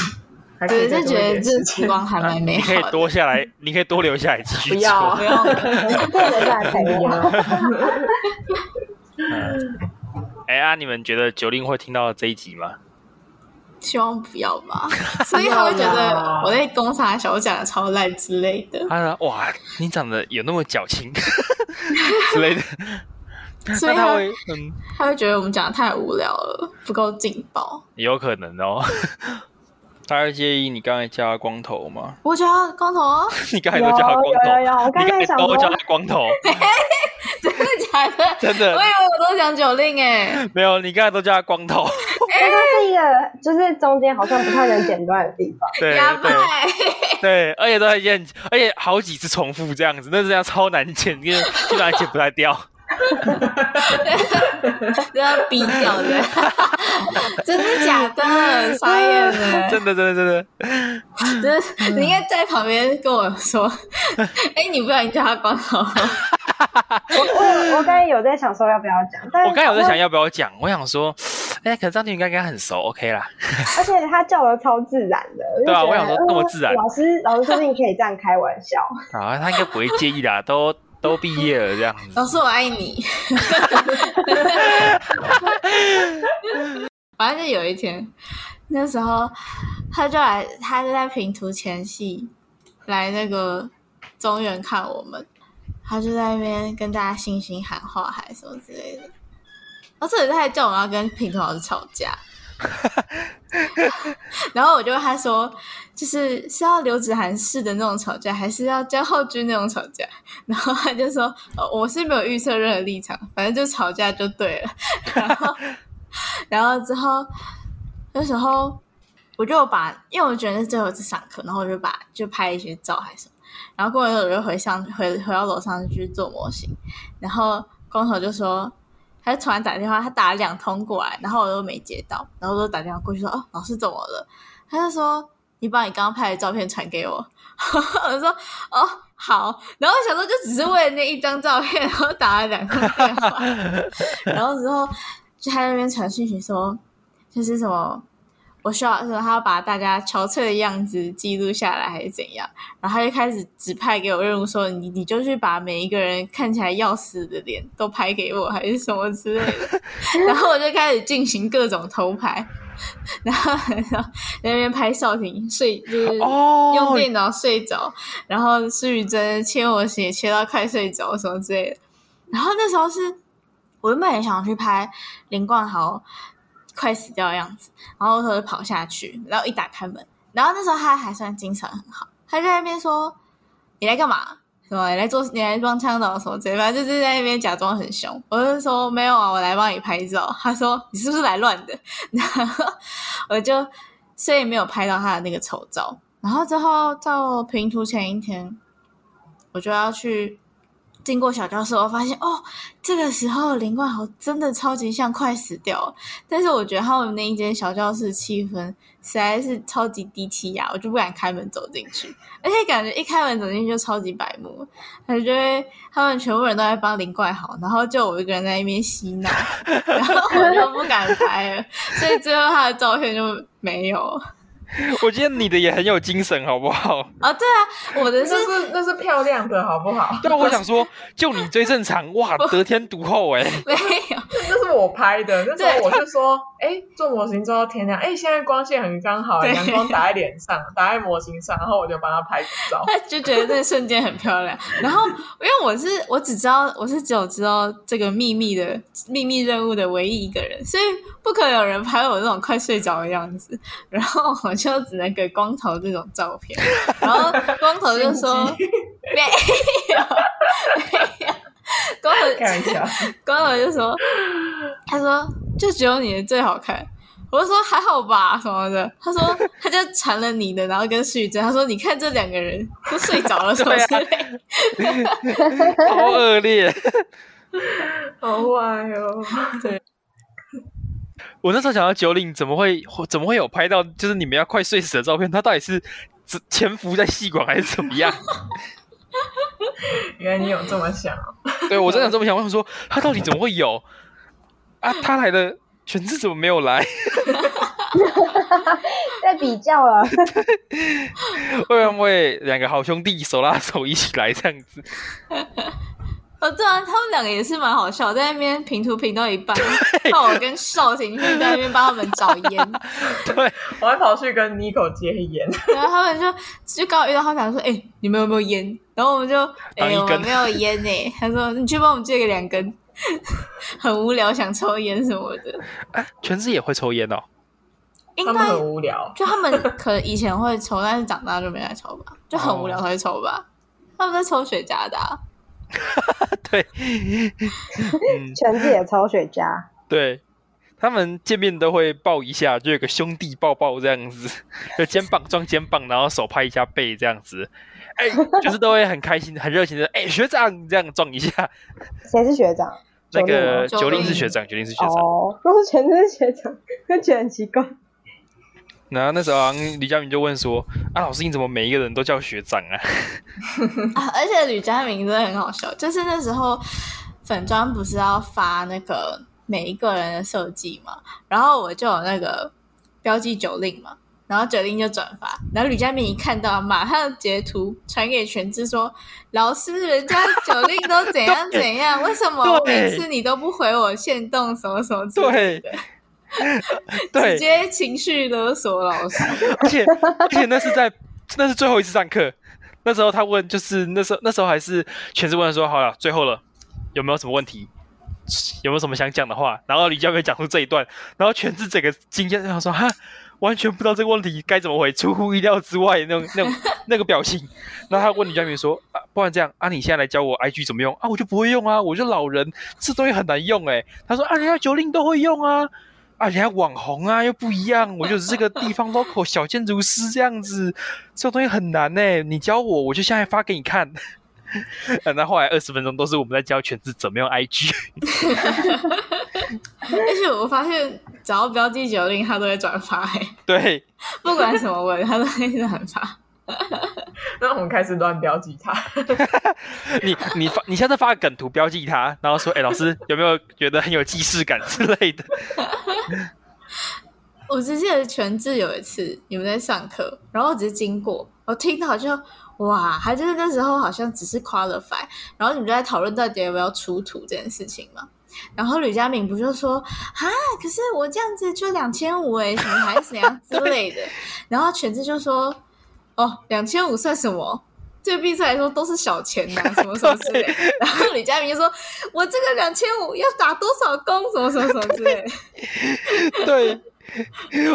还可以对，就觉得这时光还蛮美好的。你可以多下来，你可以多留下来继续做。不要，不要，多留下来才不要。哎呀，你们觉得九令会听到这一集吗？希望不要吧，所以他会觉得我在攻杀小讲的超烂之类的。他说：“哇，你长得有那么矫情 之类的。”所以他，他会，嗯，他会觉得我们讲的太无聊了，不够劲爆。有可能哦。他会介意你刚才叫他光头吗？我叫他光头。你刚才都叫他光头，有有有，我刚才想都叫他光头。真的假的？真的。我以为我都讲九令哎。没有，你刚才都叫他光头。哎，它是一个，就是中间好像不太能剪断的地方。对对对，而且都在剪，而且好几次重复这样子，那这样超难剪，因为基本上剪不太掉。都要逼掉的，真的假的？傻眼了！真的真的真的，就是你应该在旁边跟我说，哎，你不小心叫他光头。我我我刚才有在想说要不要讲，但我刚才有在想要不要讲，我想说，哎，可是张庭应该跟他很熟，OK 啦。而且他叫的超自然的，对啊，我想说那么自然，老师老师说不定可以这样开玩笑。啊，他应该不会介意的，都。都毕业了，这样子。老师，我爱你。反正就有一天，那时候他就来，他就在平图前戏来那个中原看我们，他就在那边跟大家信心喊话，还是什么之类的。然后这里他还叫我们要跟平图老师吵架。然后我就问他说，就是是要刘子涵式的那种吵架，还是要江浩君那种吵架？然后他就说，我是没有预测任何立场，反正就吵架就对了。然后，然后之后那时候我就把，因为我觉得是最后一次上课，然后我就把就拍一些照还是什么。然后过一会儿我就回上回回到楼上去做模型，然后光头就说。他就突然打电话，他打了两通过来，然后我都没接到，然后我就打电话过去说：“哦，老师怎么了？”他就说：“你把你刚刚拍的照片传给我。”我说：“哦，好。”然后想说，就只是为了那一张照片，然后打了两通电话，然后之后就他那边传讯息说，就是什么。我需要说，他要把大家憔悴的样子记录下来，还是怎样？然后他就开始指派给我任务，说你你就去把每一个人看起来要死的脸都拍给我，还是什么之类的。然后我就开始进行各种偷拍，然后然后在那边拍少廷睡，就是用电脑睡着，oh. 然后施雨珍切我血切到快睡着什么之类的。然后那时候是我原本也想去拍林冠豪。快死掉的样子，然后他就跑下去，然后一打开门，然后那时候他还算精神很好，他在那边说：“你来干嘛？什么？你来做？你来装腔的什么之类？反正就是在那边假装很凶。”我就说：“没有啊，我来帮你拍照。”他说：“你是不是来乱的？” 然后我就所以没有拍到他的那个丑照。然后之后到平图前一天，我就要去经过小教室，我发现哦，这个时候林冠豪真的超级像快死掉了。但是我觉得他们那一间小教室气氛实在是超级低气压，我就不敢开门走进去，而且感觉一开门走进去就超级白目，感觉他们全部人都在帮林冠豪，然后就我一个人在那边洗脑，然后我就不敢拍了，所以最后他的照片就没有。我觉得你的也很有精神，好不好？啊，对啊，我的是那是那是漂亮的，好不好？对，我想说，就你最正常，哇，得天独厚哎。没有，那是我拍的。那时候我就说，哎，做模型做到天亮，哎，现在光线很刚好，阳光打在脸上，打在模型上，然后我就帮他拍照。他就觉得那瞬间很漂亮。然后，因为我是我只知道我是只有知道这个秘密的秘密任务的唯一一个人，所以不可能有人拍我这种快睡着的样子。然后我。就只能给光头这种照片，然后光头就说 没有没有，光头光头就说，他说就只有你的最好看，我就说还好吧什么的，他说他就传了你的，然后跟旭珍，他说你看这两个人都睡着了什么之类，好恶劣，好坏哦，对。我那时候想到九岭怎么会怎么会有拍到就是你们要快睡死的照片？他到底是潜伏在戏馆还是怎么样？原来你有这么想？对，我真的这么想。我想说他到底怎么会有啊？他来的全智怎么没有来？在比较了。会不会两个好兄弟手拉手一起来这样子？哦，对啊，他们两个也是蛮好笑，在那边评图评到一半，那我跟邵廷就在那边帮他们找烟，对，我还跑去跟 Nico 接烟，然后他们就就刚好遇到他，想说，哎、欸，你们有没有烟？然后我们就，哎、欸，我们没有烟呢。他说，你去帮我们借个两根，很无聊，想抽烟什么的。哎、啊，全智也会抽烟哦，应该很无聊，就他们可能以前会抽，但是长大就没再抽吧，就很无聊才会抽吧。哦、他们在抽雪茄的、啊。对，全智也抽雪茄。对，他们见面都会抱一下，就有个兄弟抱抱这样子，就肩膀撞肩膀，然后手拍一下背这样子，哎，就是都会很开心、很热情的，哎，学长这样撞一下。谁是学长？那个九令是学长，九令是学长。哦，如果全智是学长，会觉得很奇怪。然后那时候李佳明就问说：“啊，老师你怎么每一个人都叫学长啊？” 啊而且吕佳明真的很好笑，就是那时候粉专不是要发那个每一个人的设计嘛，然后我就有那个标记九令嘛，然后九令就转发，然后吕佳明一看到，马上截图传给全智说：“老师，人家九令都怎样 怎样，为什么每次你都不回我限动什么什么之类的？” 对，直接情绪勒索老师，而且而且那是在那是最后一次上课，那时候他问，就是那时候那时候还是全智问说，好了，最后了，有没有什么问题？有没有什么想讲的话？然后李教授讲出这一段，然后全智整个惊讶，他说哈，完全不知道这个问题该怎么回，出乎意料之外那种那种 那个表情。然后他问李佳明说，啊，不然这样啊，你现在来教我 IG 怎么用啊？我就不会用啊，我就老人，这东西很难用哎。他说啊，人家九零都会用啊。啊，人家网红啊，又不一样。我就是这个地方 local 小建筑师这样子，这种东西很难呢。你教我，我就现在发给你看。那后来二十分钟都是我们在教全职怎么用 IG。而且我发现，只要标记九令，他都会转发。对，不管什么文，他都会转发。那我们开始乱标记他。你你发你下次发个梗图标记他，然后说：“哎、欸，老师有没有觉得很有既视感之类的？” 我只记得全智有一次你们在上课，然后我只是经过，我听到就哇，还就是那时候好像只是 qualify，然后你们就在讨论到底要不要出图这件事情嘛。然后吕佳敏不就说啊，可是我这样子就两千五哎，什么还是怎样之类的。然后全智就说。哦，两千五算什么？对毕设来说都是小钱呐、啊，什么什么之类。然后李佳明就说：“我这个两千五要打多少工？什么什么什么之类。”对，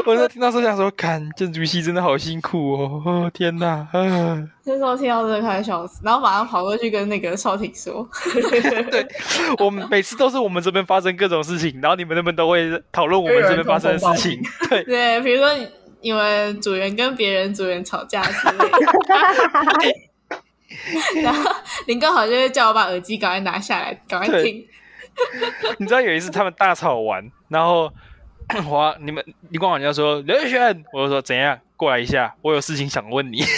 我在听到时候想说，看建筑系真的好辛苦哦！哦天哪，啊！那时候听到这个开始笑死，然后马上跑过去跟那个少廷说：“对，我们每次都是我们这边发生各种事情，然后你们那边都会讨论我们这边发生的事情。对对，比如说你。”因为组员跟别人组员吵架之类的，然后林哥好像就会叫我把耳机赶快拿下来，赶快听。你知道有一次他们大吵完，然后 我你们你光好像说刘宇轩，我就说怎样过来一下，我有事情想问你。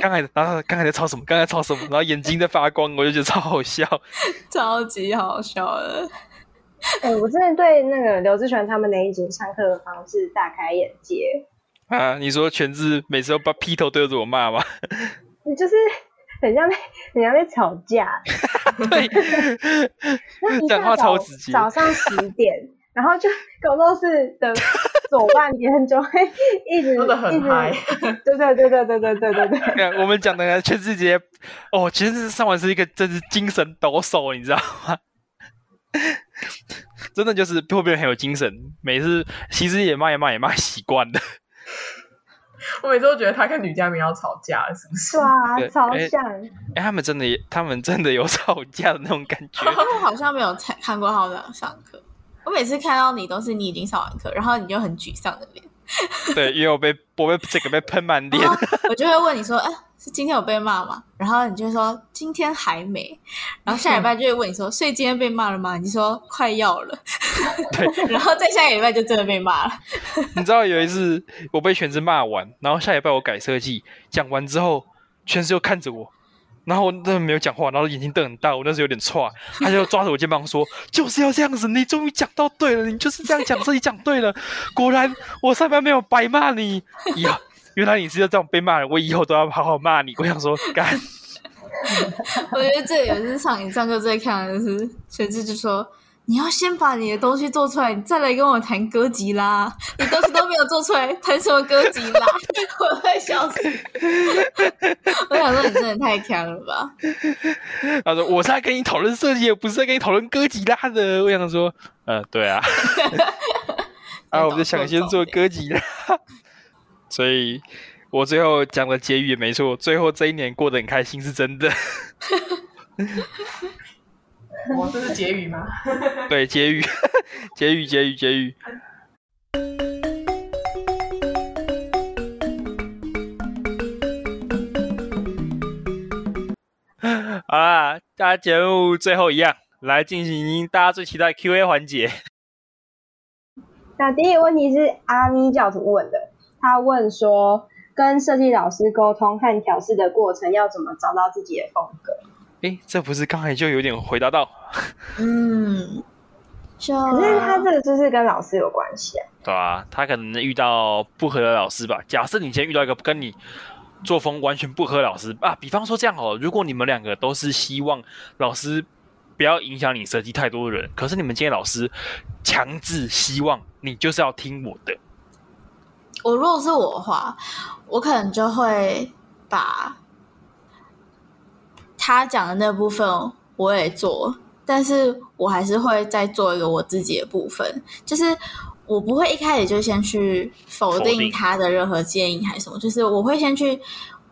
刚才然后刚才在吵什么？刚才吵什么？然后眼睛在发光，我就觉得超好笑，超级好笑的。哎、欸，我真的对那个刘志全他们那一组上课的方式大开眼界。啊，你说全智每次都把劈头对着我骂吗？你就是很像在很像在吵架。对，讲话超直接。早上十点，然后就工作室的左半边就会一直说的很嗨。对对对对对对对对对。我们讲的全智杰哦，其实上完是一个真是精神抖擞，你知道吗？真的就是后边很有精神，每次其实也骂也骂也骂习惯了。我每次都觉得他跟吕佳明要吵架了，是不是？啊，超像！哎、欸欸，他们真的，他们真的有吵架的那种感觉。我好像没有看看过他们俩上课。我每次看到你，都是你已经上完课，然后你就很沮丧的脸。对，因为我被我被这个被喷满脸，我就会问你说：“哎、欸。”是今天有被骂吗？然后你就说今天还没，然后下礼拜就会问你说，所以今天被骂了吗？你说快要了，对，然后再下个礼拜就真的被骂了。你知道有一次我被全职骂完，然后下礼拜我改设计，讲完之后，全职又看着我，然后我真的没有讲话，然后眼睛瞪很大，我那时候有点错，他就抓着我肩膀说，就是要这样子，你终于讲到对了，你就是这样讲，自己讲对了，果然我上班没有白骂你，呀。原来你是要这样被骂人，我以后都要好好骂你。我想说，干。我觉得这也是上你上课最看的，就是全智就说，你要先把你的东西做出来，你再来跟我谈歌吉啦。你东西都没有做出来，谈什么歌吉啦？我快笑死！我想说，你真的太强了吧？他说，我是在跟你讨论设计，也不是在跟你讨论歌吉拉的。我想说，呃，对啊。啊，我们就想先做哥吉拉。所以，我最后讲的结语也没错。最后这一年过得很开心，是真的。我这是结语吗？对，结语，结语，结语，结语。好啦，大家节目最后一样，来进行大家最期待 Q&A 环节。那第一个问题是阿咪教主问的。他问说：“跟设计老师沟通和调试的过程，要怎么找到自己的风格？”诶，这不是刚才就有点回答到？嗯，就可是他这个就是跟老师有关系啊。对啊，他可能遇到不合的老师吧。假设你今天遇到一个跟你作风完全不合的老师啊，比方说这样哦，如果你们两个都是希望老师不要影响你设计太多的人，可是你们今天老师强制希望你就是要听我的。我如果是我的话，我可能就会把他讲的那部分我也做，但是我还是会再做一个我自己的部分，就是我不会一开始就先去否定他的任何建议还是什么，就是我会先去，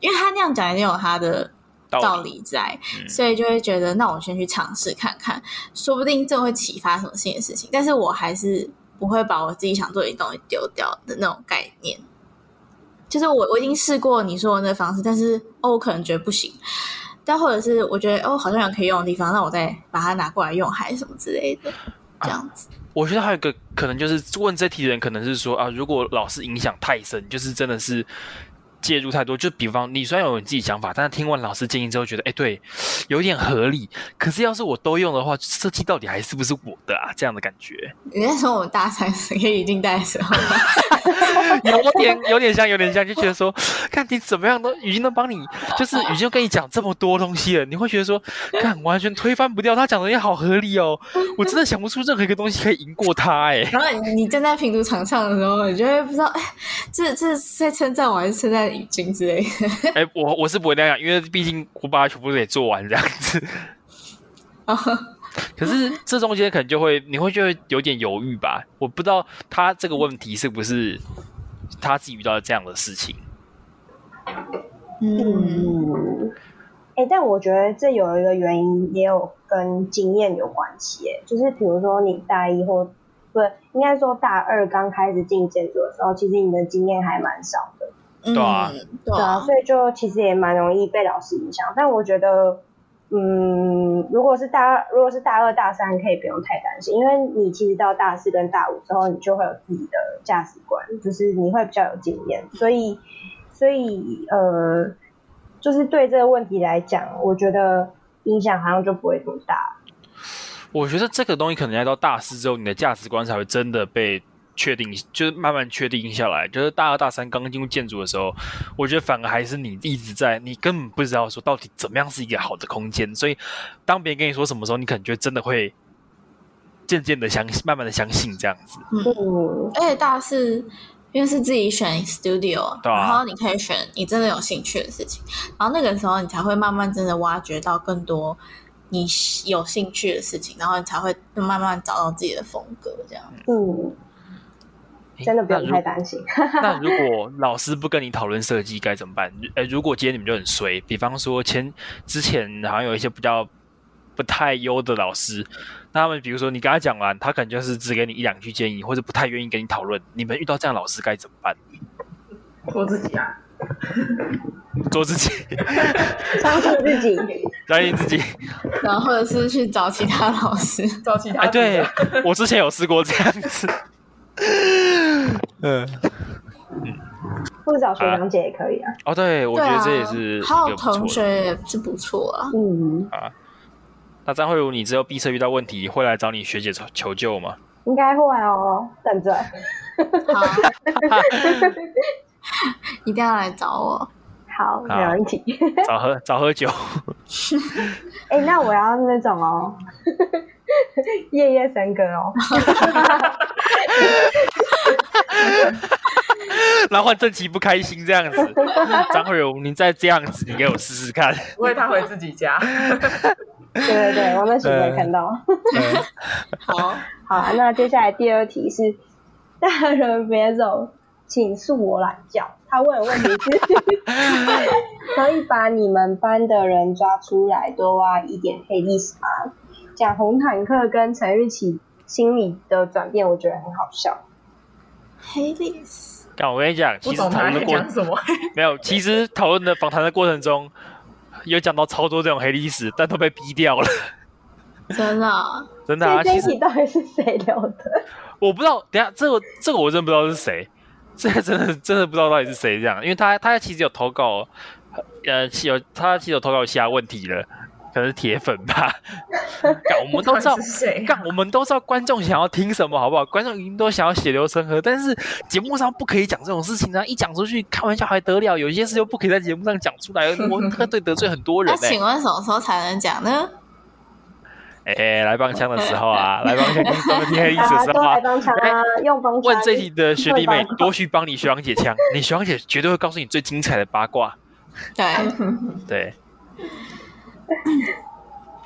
因为他那样讲一定有他的道理在，理所以就会觉得那我先去尝试看看，说不定这会启发什么新的事情，但是我还是。不会把我自己想做的东西丢掉的那种概念，就是我我已经试过你说的那方式，但是哦，我可能觉得不行，但或者是我觉得哦，好像有可以用的地方，那我再把它拿过来用，还是什么之类的，这样子。我觉得还有一个可能就是问这题的人，可能是说啊，如果老师影响太深，就是真的是。介入太多，就比方你虽然有你自己想法，但是听完老师建议之后，觉得哎，对，有点合理。可是要是我都用的话，设计到底还是不是我的啊？这样的感觉。你在说我们大三可以进带的时候吗？有点有点像，有点像，就觉得说，看你怎么样都已经能帮你，就是已经跟你讲这么多东西了，你会觉得说，看完全推翻不掉他讲的也好合理哦。我真的想不出任何一个东西可以赢过他哎。然后你站在评图场上的时候，你就会不知道，哎，这这是在称赞我还是称赞？语境之类的，哎、欸，我我是不会那样，因为毕竟我把它全部都给做完这样子。可是这中间可能就会，你会觉得有点犹豫吧？我不知道他这个问题是不是他自己遇到这样的事情。嗯，哎、欸，但我觉得这有一个原因，也有跟经验有关系。哎，就是比如说你大一或不应该说大二刚开始进建筑的时候，其实你的经验还蛮少的。嗯，对啊对啊，所以就其实也蛮容易被老师影响。但我觉得，嗯，如果是大如果是大二大三，可以不用太担心，因为你其实到大四跟大五之后，你就会有自己的价值观，就是你会比较有经验，所以所以呃，就是对这个问题来讲，我觉得影响好像就不会这么大。我觉得这个东西可能要到大四之后，你的价值观才会真的被确定，就是慢慢确定下来。就是大二大三刚进入建筑的时候，我觉得反而还是你一直在，你根本不知道说到底怎么样是一个好的空间。所以当别人跟你说什么时候，你可能就真的会渐渐的相信，慢慢的相信这样子。嗯，而且大四因为是自己选 studio，、然后你可以选你真的有兴趣的事情，然后那个时候你才会慢慢真的挖掘到更多你有兴趣的事情，然后你才会慢慢找到自己的风格，这样。嗯，诶真的不用太担心。那如果老师不跟你讨论设计该怎么办？呃，如果今天你们就很衰，比方说前之前好像有一些比较不太优的老师，那他们比如说你跟他讲完，他可能就是只给你一两句建议，或者不太愿意跟你讨论。你们遇到这样老师该怎么办？做自己啊，做自己，相信自己。相信自己。然后或者是去找其他老师，找其他哎，对我之前有试过这样子。嗯，或者找学长姐也可以啊。哦，对，我觉得这也是一还有同。学也是不错啊。嗯啊，那张慧茹，你之后毕设遇到问题会来找你学姐求求救吗？应该会哦，等着。好，一定要来找我。好，没问题。早喝早喝酒。哎、那我要那种哦，夜夜笙歌哦。然后换正奇不开心这样子，张慧茹，你再这样子，你给我试试看。不会他回自己家。对对对，我们许没看到。好，好啊，那接下来第二题是大人别走，请恕我懒觉。他问的问题是，可 以把你们班的人抓出来，多挖一点黑历史吗？讲红坦克跟陈玉琪心理的转变，我觉得很好笑。黑历史，但我跟你讲，其实讨论的过程什么。没有，其实讨论的访谈的过程中，有讲到超多这种黑历史，但都被逼掉了。真的啊、真的啊，所以这一题其实到底是谁留的？我不知道，等下这个这个我真的不知道是谁，这个真的真的不知道到底是谁这样，因为他他其实有投稿，呃，有他其实有投稿其他问题了，可能是铁粉吧。干我们都知道到底是谁啊干我们都知道观众想要听什么，好不好？观众一定都想要血流成河，但是节目上不可以讲这种事情啊！一讲出去，开玩笑还得了？有些事又不可以在节目上讲出来，我特对得罪很多人 那、请问什么时候才能讲呢？哎、欸，来帮腔的时候啊，来帮腔听专门听黑历史的时候啊都来，帮腔啊，用帮腔。问这题的学弟妹多去帮你学长姐枪，你学长姐绝对会告诉你最精彩的八卦。对，对，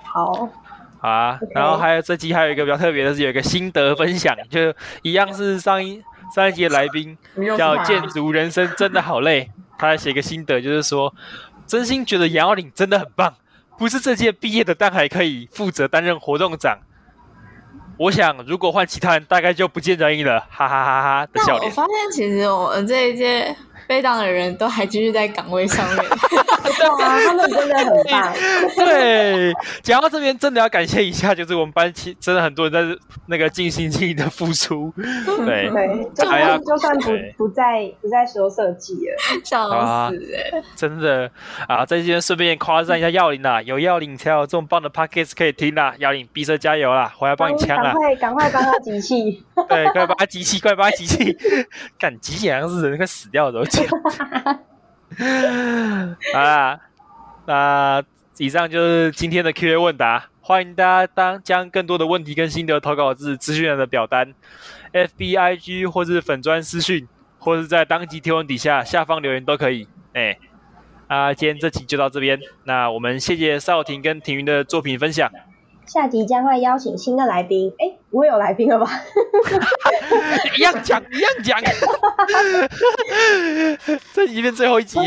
好，好啊然后还有这期还有一个比较特别的是，有一个心得分享，就一样是上一上一集的来宾叫建筑人生真的好累，他还写一个心得，就是说真心觉得杨耀岭真的很棒，不是这届毕业的，但还可以负责担任活动长。我想如果换其他人，大概就不见人影了，哈哈哈哈的笑脸。我发现其实我们这一届被当的人都还继续在岗位上面。对啊，他们真的很棒。对，讲到这边，真的要感谢一下，就是我们班其真的很多人在那个尽心尽力的付出。对，对，就哎呀算就算不不再不再说设计了，笑啊死哎、真的啊，在这边顺便夸赞一下耀林啦，有耀林才有这么棒的 pockets 可以听啦。耀林，毕设加油啦，回来帮你枪赶啦！快赶快帮他集气。对，快帮他集气，快帮他集气！干集气好像是人快死掉的时候讲。好啦，那以上就是今天的 Q&A 问答，欢迎大家当将更多的问题跟心得投稿至资讯栏的表单，FBIG 或是粉专私讯，或是在当集贴文底下下方留言都可以。哎、啊，今天这集就到这边，那我们谢谢邵婷跟庭云的作品分享。下集将会邀请新的来宾，哎，不会有来宾了吧？一样讲，一样讲。这集变最后一集。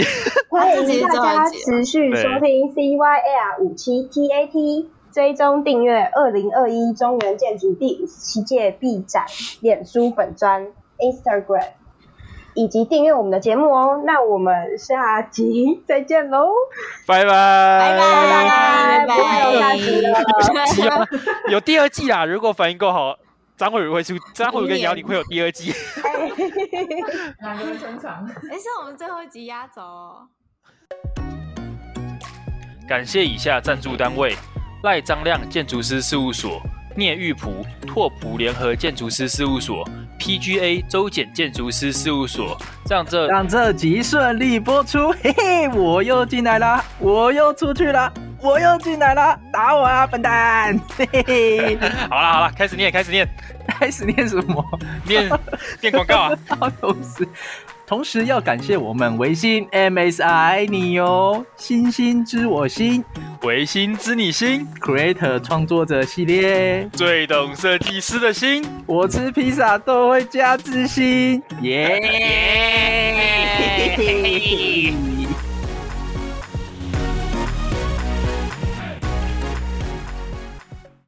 欢迎大家持续收听 CYL 五七 TAT，追踪订阅二零二一中原建筑第五十七届毕展脸书粉专 Instagram。以及订阅我们的节目哦。那我们下集再见喽，拜拜拜拜拜不有下集了。有 有第二季啦，如果反应够好，张慧茹会出，张慧茹跟姚玲会有第二季。两个人撑场。哎，是我们最后一集压轴哦。感谢以下赞助单位：赖张亮建筑师事务所、聂玉璞拓普联合建筑师事务所、PGA 周简建筑师事务所，让这让这集顺利播出。嘿嘿，我又进来啦，我又出去了，我又进来了，打我啊，笨蛋！嘿嘿，好了好了，开始念，开始念，开始念什么？念念广告啊！同时，同时要感谢我们维新 MSI 爱你哟，星星知我心，维新知你心，Creator 创作者系列，最懂设计师的心，我吃披萨都会加自信，耶、yeah!